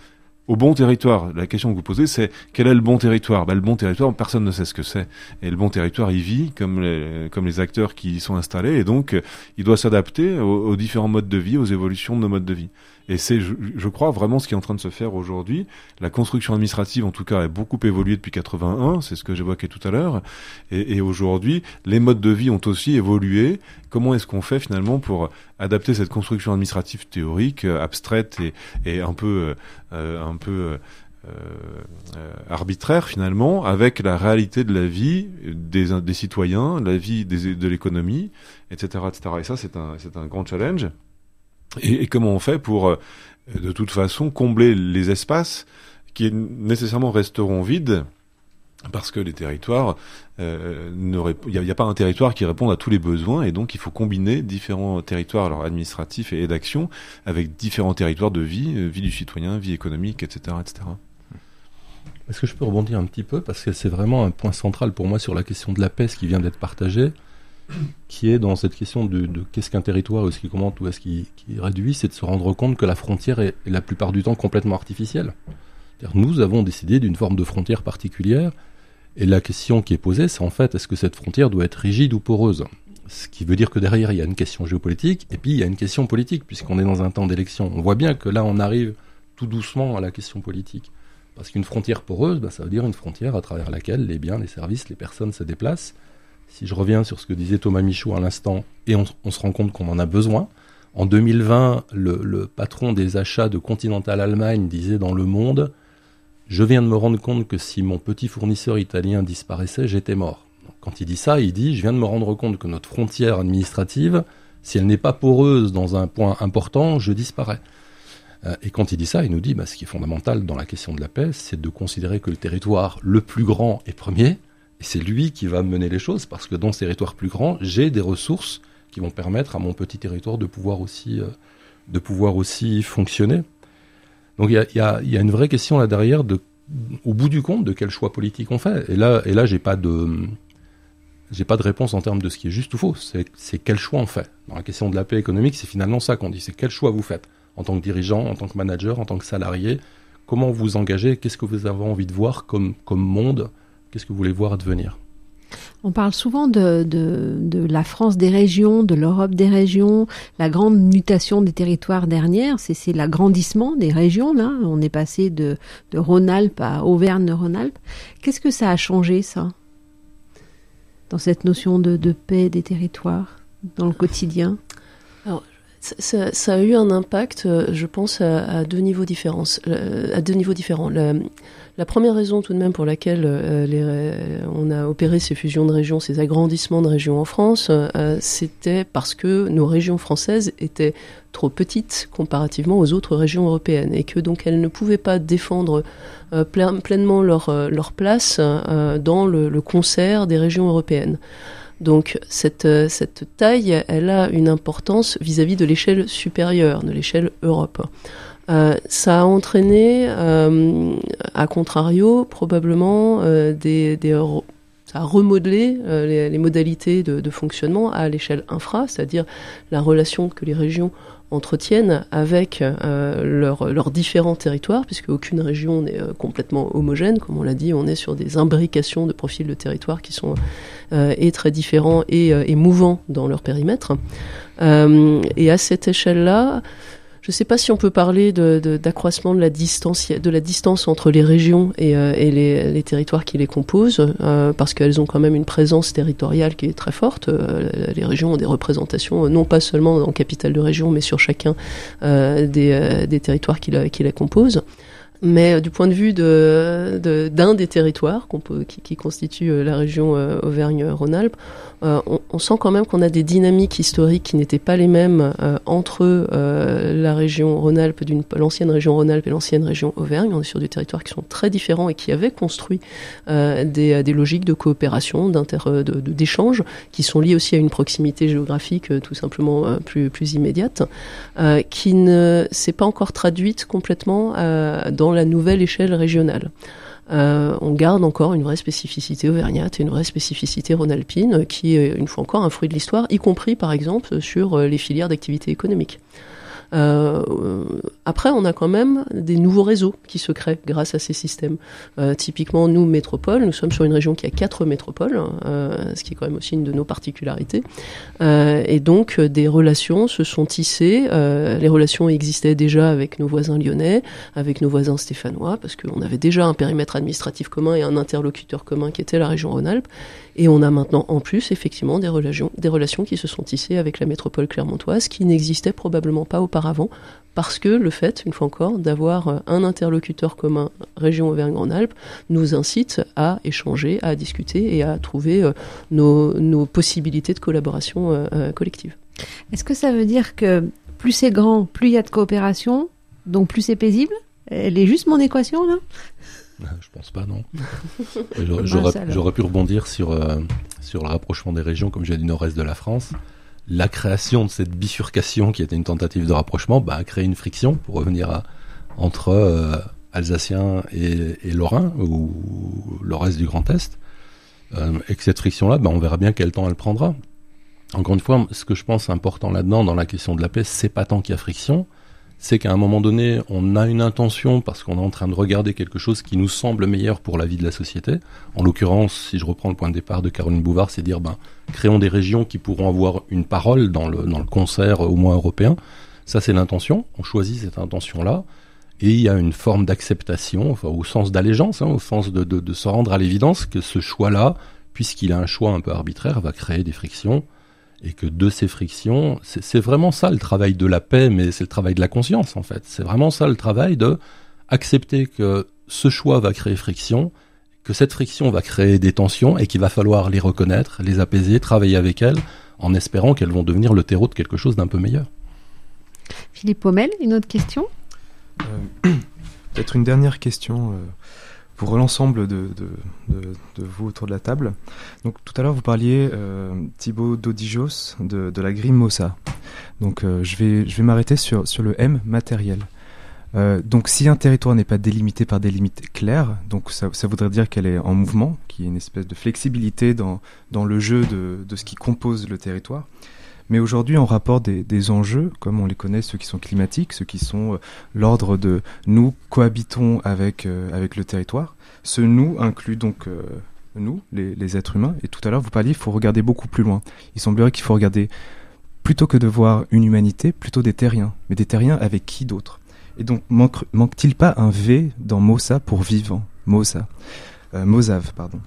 au bon territoire. La question que vous posez, c'est quel est le bon territoire? Bah, Le bon territoire, personne ne sait ce que c'est. Et le bon territoire, il vit comme les, comme les acteurs qui y sont installés, et donc il doit s'adapter aux, aux, différents modes de vie, aux évolutions de nos modes de vie. Et c'est, je, je, crois, vraiment ce qui est en train de se faire aujourd'hui. La construction administrative, en tout cas, a beaucoup évolué depuis 81, c'est ce que j'évoquais tout à l'heure. Et, et aujourd'hui, les modes de vie ont aussi évolué. Comment est-ce qu'on fait finalement pour adapter cette construction administrative théorique, euh, abstraite et, et un peu, euh, un peu euh, euh, arbitraire finalement avec la réalité de la vie des, des citoyens, la vie des, de l'économie, etc., etc. Et ça, c'est un, c'est un grand challenge. Et, comment on fait pour, euh, de toute façon, combler les espaces qui nécessairement resteront vides parce que les territoires, euh, il n'y a, a, pas un territoire qui réponde à tous les besoins et donc il faut combiner différents territoires alors administratifs et d'action avec différents territoires de vie, euh, vie du citoyen, vie économique, etc., etc. Est-ce que je peux rebondir un petit peu? Parce que c'est vraiment un point central pour moi sur la question de la paix qui vient d'être partagée qui est dans cette question de, qu'est-ce qu'un territoire, est-ce qu'il commente ou est-ce qu'il qu réduit, c'est de se rendre compte que la frontière est, la plupart du temps complètement artificielle. Nous avons décidé d'une forme de frontière particulière, et la question qui est posée, c'est en fait, est-ce que cette frontière doit être rigide ou poreuse? Ce qui veut dire que derrière, il y a une question géopolitique, et puis il y a une question politique, puisqu'on est dans un temps d'élection. On voit bien que là, on arrive tout doucement à la question politique. Parce qu'une frontière poreuse, bah, ça veut dire une frontière à travers laquelle les biens, les services, les personnes se déplacent. Si je reviens sur ce que disait Thomas Michaud à l'instant, et on, se rend compte qu'on en a besoin, en 2020, le, patron des achats de Continental Allemagne disait dans Le Monde, je viens de me rendre compte que si mon petit fournisseur italien disparaissait, j'étais mort. Quand il dit ça, il dit, je viens de me rendre compte que notre frontière administrative, si elle n'est pas poreuse dans un point important, je disparais. Euh, et quand il dit ça, il nous dit, bah, ce qui est fondamental dans la question de la paix, c'est de considérer que le territoire le plus grand est premier, c'est lui qui va mener les choses, parce que dans ce territoire plus grand, j'ai des ressources qui vont permettre à mon petit territoire de pouvoir aussi, euh, de pouvoir aussi fonctionner. Donc il y a, une vraie question là derrière, de, au bout du compte, de quel choix politique on fait. Et là, et là j'ai pas de j'ai pas de réponse en termes de ce qui est juste ou faux. C'est quel choix on fait. Dans la question de la paix économique, c'est finalement ça qu'on dit. C'est quel choix vous faites en tant que dirigeant, en tant que manager, en tant que salarié, comment vous engagez, qu'est-ce que vous avez envie de voir comme, comme monde, qu'est-ce que vous voulez voir advenir? On parle souvent de, la France des régions, de l'Europe des régions, la grande mutation des territoires dernières, c'est l'agrandissement des régions, là. On est passé de, Rhône-Alpes à Auvergne-Rhône-Alpes. Qu'est-ce que ça a changé, ça, dans cette notion de paix des territoires, dans le quotidien? Ça, ça, a eu un impact, euh, je pense, à, deux niveaux différents. Euh, à deux niveaux différents. La, première raison, tout de même, pour laquelle euh, on a opéré ces fusions de régions, ces agrandissements de régions en France, c'était parce que nos régions françaises étaient trop petites comparativement aux autres régions européennes et que donc elles ne pouvaient pas défendre pleinement leur, place dans le concert des régions européennes. Donc cette, euh, cette taille, elle a une importance vis-à-vis de l'échelle supérieure, de l'échelle Europe. Euh, ça a entraîné, euh, à contrario, probablement des, des ça a remodelé les, les, modalités de, de fonctionnement à l'échelle infra, c'est-à-dire la relation que les régions entretiennent avec euh, leurs différents territoires, puisque aucune région n'est euh, complètement homogène. Comme on l'a dit, on est sur des imbrications de profils de territoire qui sont euh, et très différents et, mouvants dans leur périmètre. et à cette échelle-là, je ne sais pas si on peut parler d'accroissement de, la distance, entre les régions et, euh, les, territoires qui les composent, euh, parce qu'elles ont quand même une présence territoriale qui est très forte. Euh, les régions ont des représentations, non pas seulement en capitale de région, mais sur chacun des, des, territoires qui la, qui la composent. Mais du point de vue d'un de, d'un des territoires qui, constitue la région Auvergne-Rhône-Alpes, euh, on, on, sent quand même qu'on a des dynamiques historiques qui n'étaient pas les mêmes euh, entre euh, la région Rhône-Alpes, l'ancienne région Rhône-Alpes et l'ancienne région Auvergne. On est sur des territoires qui sont très différents et qui avaient construit des, logiques de coopération, d'échange, qui sont liées aussi à une proximité géographique tout simplement plus, plus immédiate, qui ne s'est pas encore traduite complètement dans la nouvelle échelle régionale. Euh, on garde encore une vraie spécificité auvergnate et une vraie spécificité rhône-alpine qui est une fois encore un fruit de l'histoire, y compris par exemple sur euh, les filières d'activité économique. Euh, après, on a quand même des nouveaux réseaux qui se créent grâce à ces systèmes. Euh, typiquement, nous, métropole, nous sommes sur une région qui a quatre métropoles, euh, ce qui est quand même aussi une de nos particularités. Et donc, des relations se sont tissées. Les relations existaient déjà avec nos voisins lyonnais, avec nos voisins stéphanois, parce qu'on avait déjà un périmètre administratif commun et un interlocuteur commun qui était la région Rhône-Alpes. Et on a maintenant en plus effectivement des relations, des relations qui se sont tissées avec la métropole clermontoise qui n'existaient probablement pas auparavant parce que le fait, une fois encore, d'avoir euh, un interlocuteur commun région Auvergne-Rhône-Alpes nous incite à échanger, à discuter et à trouver euh, nos, nos possibilités de collaboration euh, collective. Est-ce que ça veut dire que plus c'est grand, plus il y a de coopération, donc plus c'est paisible? Elle est juste mon équation là? Je pense pas, non. J'aurais pu rebondir sur, euh, sur le rapprochement des régions, comme j'ai du nord-est de la France. La création de cette bifurcation, qui était une tentative de rapprochement, bah, a créé une friction, pour revenir à, entre euh, Alsaciens et, et Lorrains, ou le reste du Grand Est. Euh, et que cette friction-là, bah, on verra bien quel temps elle prendra. Encore une fois, ce que je pense important là-dedans, dans la question de la paix, c'est pas tant qu'il y a friction, c'est qu'à un moment donné, on a une intention parce qu'on est en train de regarder quelque chose qui nous semble meilleur pour la vie de la société. En l'occurrence, si je reprends le point de départ de Caroline Bouvard, c'est dire, ben, créons des régions qui pourront avoir une parole dans le, dans le concert au moins européen. Ça, c'est l'intention. On choisit cette intention-là. Et il y a une forme d'acceptation, au sens d'allégeance, hein, au sens de, de, de se rendre à l'évidence que ce choix-là, puisqu'il a un choix un peu arbitraire, va créer des frictions et que de ces frictions, c'est vraiment ça le travail de la paix, mais c'est le travail de la conscience en fait. C'est vraiment ça le travail de accepter que ce choix va créer friction, que cette friction va créer des tensions et qu'il va falloir les reconnaître, les apaiser, travailler avec elles, en espérant qu'elles vont devenir le terreau de quelque chose d'un peu meilleur. Philippe Pommel, une autre question? Euh, Peut-être une dernière question. Euh pour l'ensemble de, vous autour de la table. Donc tout à l'heure vous parliez euh, Thibaut Dodijos de, la Grime Mossa. Donc euh, je vais je vais m'arrêter sur sur le M matériel. Euh, donc si un territoire n'est pas délimité par des limites claires, donc ça, ça voudrait dire qu'elle est en mouvement, qu'il y a une espèce de flexibilité dans, dans le jeu de, de ce qui compose le territoire. Mais aujourd'hui, on rapporte des, enjeux, comme on les connaît, ceux qui sont climatiques, ceux qui sont euh, l'ordre de nous cohabitons avec, euh, avec le territoire. Ce nous inclut donc euh, nous, les, êtres humains. Et tout à l'heure, vous parliez, il faut regarder beaucoup plus loin. Il semblerait qu'il faut regarder, plutôt que de voir une humanité, plutôt des terriens. Mais des terriens avec qui d'autre? Et donc, manque, manque-t-il pas un V dans Mossa pour vivant? Mossa. Mosave, pardon.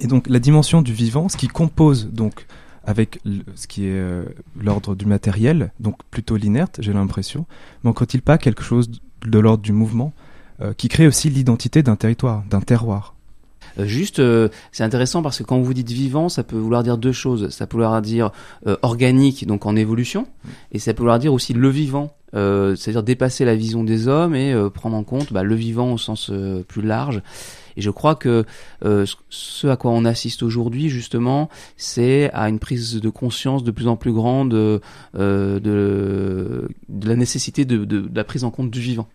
Et donc, la dimension du vivant, ce qui compose donc avec ce qui est euh, l'ordre du matériel, donc plutôt l'inerte, j'ai l'impression. Manque-t-il pas quelque chose de l'ordre du mouvement euh, qui crée aussi l'identité d'un territoire, d'un terroir? Euh, Juste, c'est intéressant parce que quand vous dites vivant, ça peut vouloir dire deux choses. Ça peut vouloir dire organique, donc en évolution, et ça peut vouloir dire aussi le vivant, c'est-à-dire dépasser la vision des hommes et prendre en compte bah, le vivant au sens plus large. Et je crois que euh, ce à quoi on assiste aujourd'hui, justement, c'est à une prise de conscience de plus en plus grande euh, de, la nécessité de, la prise en compte du vivant.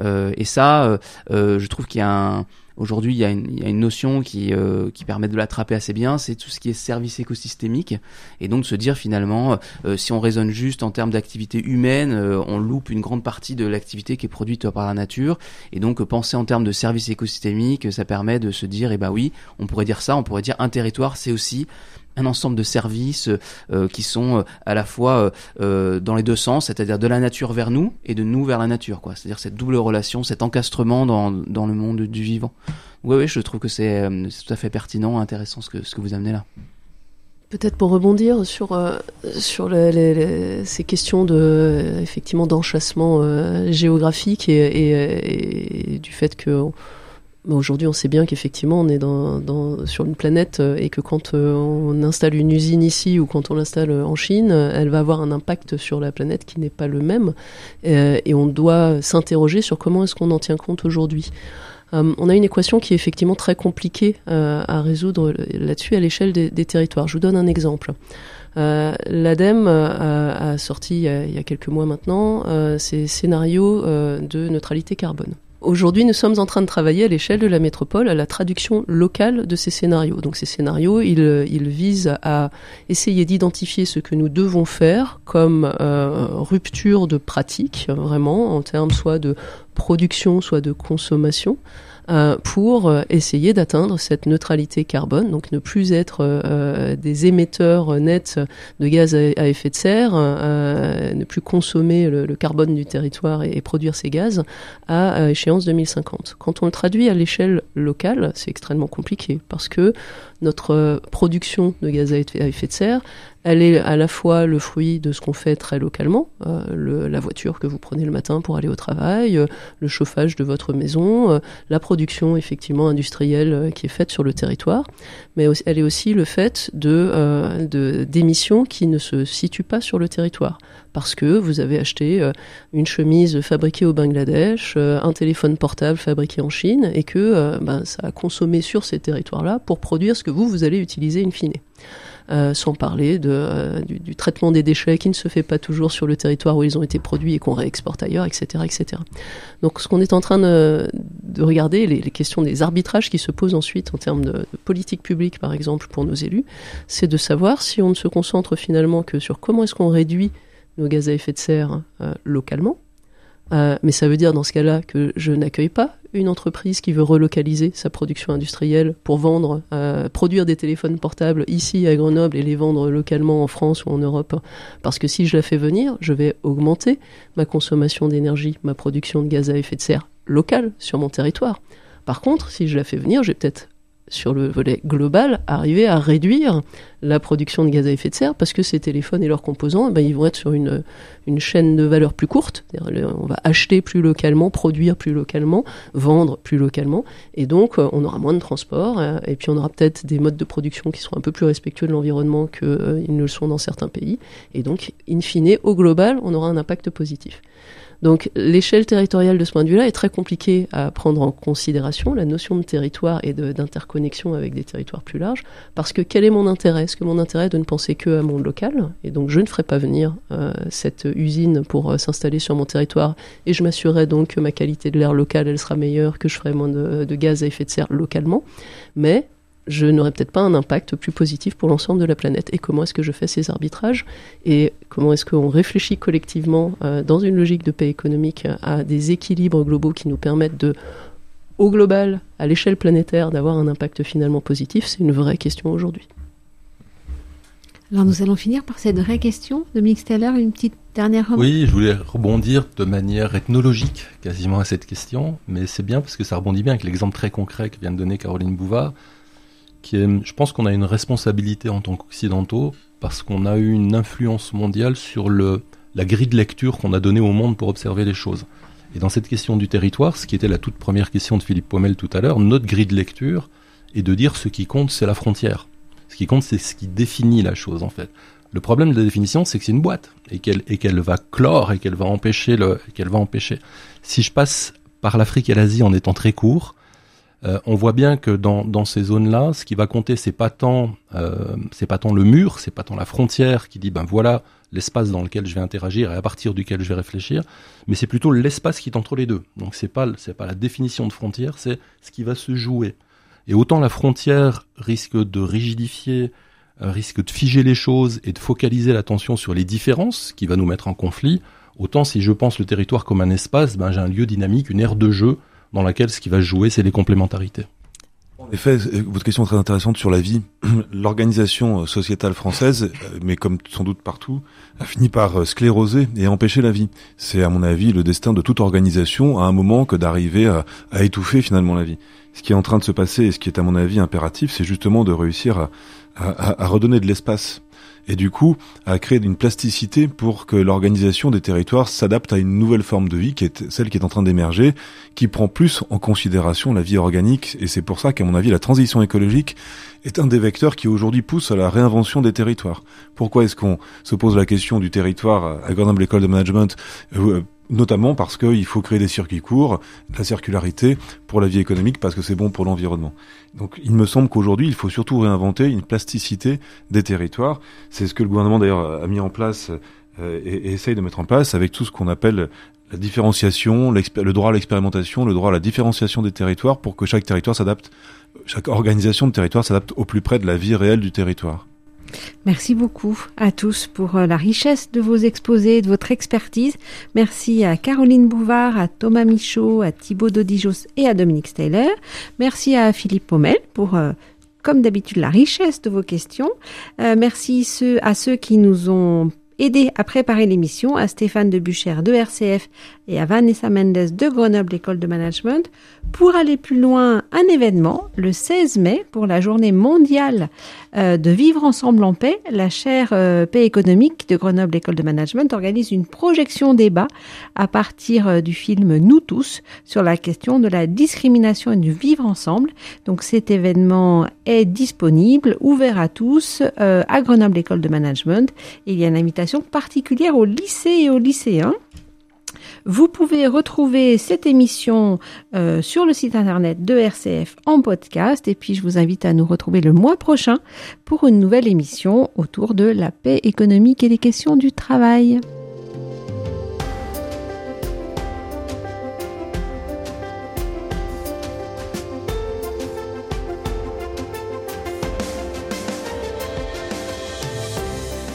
Euh, et ça, je trouve qu'il y a un Aujourd'hui, il, y a une notion qui, euh, qui permet de l'attraper assez bien, c'est tout ce qui est service écosystémique, et donc se dire finalement, euh, si on raisonne juste en termes d'activité humaine, euh, on loupe une grande partie de l'activité qui est produite par la nature, et donc penser en termes de service écosystémique, ça permet de se dire, eh ben oui, on pourrait dire ça, on pourrait dire un territoire, c'est aussi un ensemble de services euh, qui sont euh, à la fois euh, dans les deux sens, c'est-à-dire de la nature vers nous et de nous vers la nature, quoi. C'est-à-dire cette double relation, cet encastrement dans, dans le monde du vivant. Oui, oui, je trouve que c'est tout à fait pertinent, intéressant ce que, ce que vous amenez là. Peut-être pour rebondir sur euh, sur les, les, ces questions de effectivement d'enchassement euh, géographique et, et, et, du fait que Aujourd'hui, on sait bien qu'effectivement, on est dans, dans, sur une planète euh, et que quand euh, on installe une usine ici ou quand on l'installe en Chine, elle va avoir un impact sur la planète qui n'est pas le même. Euh, et on doit s'interroger sur comment est-ce qu'on en tient compte aujourd'hui. on a une équation qui est effectivement très compliquée à résoudre là-dessus à l'échelle des, territoires. Je vous donne un exemple. Euh, L'ADEME a, sorti il y a, quelques mois maintenant euh, ses scénarios de neutralité carbone. Aujourd'hui, nous sommes en train de travailler à l'échelle de la métropole à la traduction locale de ces scénarios. Donc ces scénarios, ils, ils visent à essayer d'identifier ce que nous devons faire comme euh, rupture de pratique, vraiment, en termes soit de production, soit de consommation. Euh, pour euh, essayer d'atteindre cette neutralité carbone, donc ne plus être euh, des émetteurs nets de gaz à, effet de serre, ne plus consommer le, le, carbone du territoire et, et produire ces gaz à, échéance 2050. Quand on le traduit à l'échelle locale, c'est extrêmement compliqué parce que notre production de gaz à effet de serre, elle est à la fois le fruit de ce qu'on fait très localement, euh, la voiture que vous prenez le matin pour aller au travail, euh, le chauffage de votre maison, euh, la production effectivement industrielle euh, qui est faite sur le territoire, mais elle est aussi le fait de d'émissions qui ne se situent pas sur le territoire parce que vous avez acheté une chemise fabriquée au Bangladesh, un téléphone portable fabriqué en Chine et que ben, ça a consommé sur ces territoires-là pour produire ce que vous vous allez utiliser in fine. Euh, sans parler euh, du, traitement des déchets qui ne se fait pas toujours sur le territoire où ils ont été produits et qu'on réexporte ailleurs, etc., etc. Donc, ce qu'on est en train de, de regarder, les, questions des arbitrages qui se posent ensuite en termes de politique publique, par exemple, pour nos élus, c'est de savoir si on ne se concentre finalement que sur comment est-ce qu'on réduit nos gaz à effet de serre euh, localement, Euh, mais ça veut dire dans ce cas-là que je n'accueille pas une entreprise qui veut relocaliser sa production industrielle pour vendre, euh, produire des téléphones portables ici à Grenoble et les vendre localement en France ou en Europe. Parce que si je la fais venir, je vais augmenter ma consommation d'énergie, ma production de gaz à effet de serre locale sur mon territoire. Par contre, si je la fais venir, j'ai peut-être sur le volet global, arriver à réduire la production de gaz à effet de serre parce que ces téléphones et leurs composants, eh ben, ils vont être sur une, chaîne de valeur plus courte. On va acheter plus localement, produire plus localement, vendre plus localement. Et donc, euh, on aura moins de transport euh, et puis on aura peut-être des modes de production qui seront un peu plus respectueux de l'environnement qu'ils euh, ne le sont dans certains pays. Et donc, in fine, au global, on aura un impact positif. Donc l'échelle territoriale de ce point de vue-là est très compliquée à prendre en considération, la notion de territoire et d'interconnexion avec des territoires plus larges, parce que quel est mon intérêt? Est-ce que mon intérêt est de ne penser que à mon local? Et donc je ne ferai pas venir euh, cette usine pour euh, s'installer sur mon territoire et je m'assurerai donc que ma qualité de l'air local elle sera meilleure, que je ferai moins de, de gaz à effet de serre localement. Mais je n'aurai peut-être pas un impact plus positif pour l'ensemble de la planète. Et comment est-ce que je fais ces arbitrages? Et comment est-ce qu'on réfléchit collectivement euh, dans une logique de paix économique à des équilibres globaux qui nous permettent de, au global, à l'échelle planétaire, d'avoir un impact finalement positif? C'est une vraie question aujourd'hui. Alors nous allons finir par cette vraie question. Dominique Steller, une petite dernière remarque? Oui, je voulais rebondir de manière ethnologique quasiment à cette question, mais c'est bien parce que ça rebondit bien avec l'exemple très concret que vient de donner Caroline Bouvard je pense qu'on a une responsabilité en tant qu'occidentaux parce qu'on a eu une influence mondiale sur le, la grille de lecture qu'on a donnée au monde pour observer les choses. Et dans cette question du territoire, ce qui était la toute première question de Philippe Pommel tout à l'heure, notre grille de lecture est de dire ce qui compte, c'est la frontière. Ce qui compte, c'est ce qui définit la chose, en fait. Le problème de la définition, c'est que c'est une boîte et qu'elle va clore et qu'elle va qu'elle va empêcher. Si je passe par l'Afrique et l'Asie en étant très court, euh, on voit bien que dans, dans ces zones-là, ce qui va compter, c'est pas tant, euh, c'est pas tant le mur, c'est pas tant la frontière qui dit ben voilà l'espace dans lequel je vais interagir et à partir duquel je vais réfléchir, mais c'est plutôt l'espace qui est entre les deux. Donc c'est pas c'est pas la définition de frontière, c'est ce qui va se jouer. Et autant la frontière risque de rigidifier, euh, risque de figer les choses et de focaliser l'attention sur les différences, qui va nous mettre en conflit, autant si je pense le territoire comme un espace, ben j'ai un lieu dynamique, une aire de jeu dans laquelle ce qui va jouer, c'est les complémentarités. En effet, votre question est très intéressante sur la vie. L'organisation euh, sociétale française, euh, mais comme sans doute partout, a fini par euh, scléroser et empêcher la vie. C'est à mon avis le destin de toute organisation à un moment que d'arriver à, étouffer finalement la vie. Ce qui est en train de se passer et ce qui est à mon avis impératif, c'est justement de réussir à redonner de l'espace et du coup à créer une plasticité pour que l'organisation des territoires s'adapte à une nouvelle forme de vie qui est celle qui est en train d'émerger, qui prend plus en considération la vie organique et c'est pour ça qu'à mon avis la transition écologique est un des vecteurs qui aujourd'hui pousse à la réinvention des territoires. Pourquoi est-ce qu'on se pose la question du territoire à Grenoble École de Management euh, notamment parce qu'il faut créer des circuits courts, la circularité pour la vie économique, parce que c'est bon pour l'environnement. Donc il me semble qu'aujourd'hui, il faut surtout réinventer une plasticité des territoires. C'est ce que le gouvernement d'ailleurs a mis en place euh, et, et, essaye de mettre en place avec tout ce qu'on appelle la différenciation, le droit à l'expérimentation, le droit à la différenciation des territoires pour que chaque territoire s'adapte, chaque organisation de territoire s'adapte au plus près de la vie réelle du territoire. Merci beaucoup à tous pour euh, la richesse de vos exposés, de votre expertise. Merci à Caroline Bouvard, à Thomas Michaud, à Thibaut Dodijos et à Dominique Steyler. Merci à Philippe Pommel pour euh, comme d'habitude, la richesse de vos questions. Euh, merci à ceux qui nous ont aidé à préparer l'émission, à Stéphane Debucher de RCF et à Vanessa Mendes de Grenoble École de Management. Pour aller plus loin, un événement le 16 mai pour la journée mondiale euh, de vivre ensemble en paix. La chaire euh, paix économique de Grenoble École de Management organise une projection débat à partir euh, du film Nous tous sur la question de la discrimination et du vivre ensemble. Donc cet événement est disponible, ouvert à tous à Grenoble École de Management. il y a une invitation particulière aux lycées et aux lycéens vous pouvez retrouver cette émission euh, sur le site internet de RCF en podcast et puis je vous invite à nous retrouver le mois prochain pour une nouvelle émission autour de la paix économique et des questions du travail.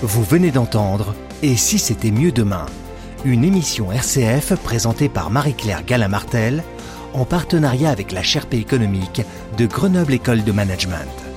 Vous venez d'entendre Et si c'était mieux demain une émission RCF présentée par Marie-Claire Galamartel en partenariat avec la Sherpa économique de Grenoble École de Management.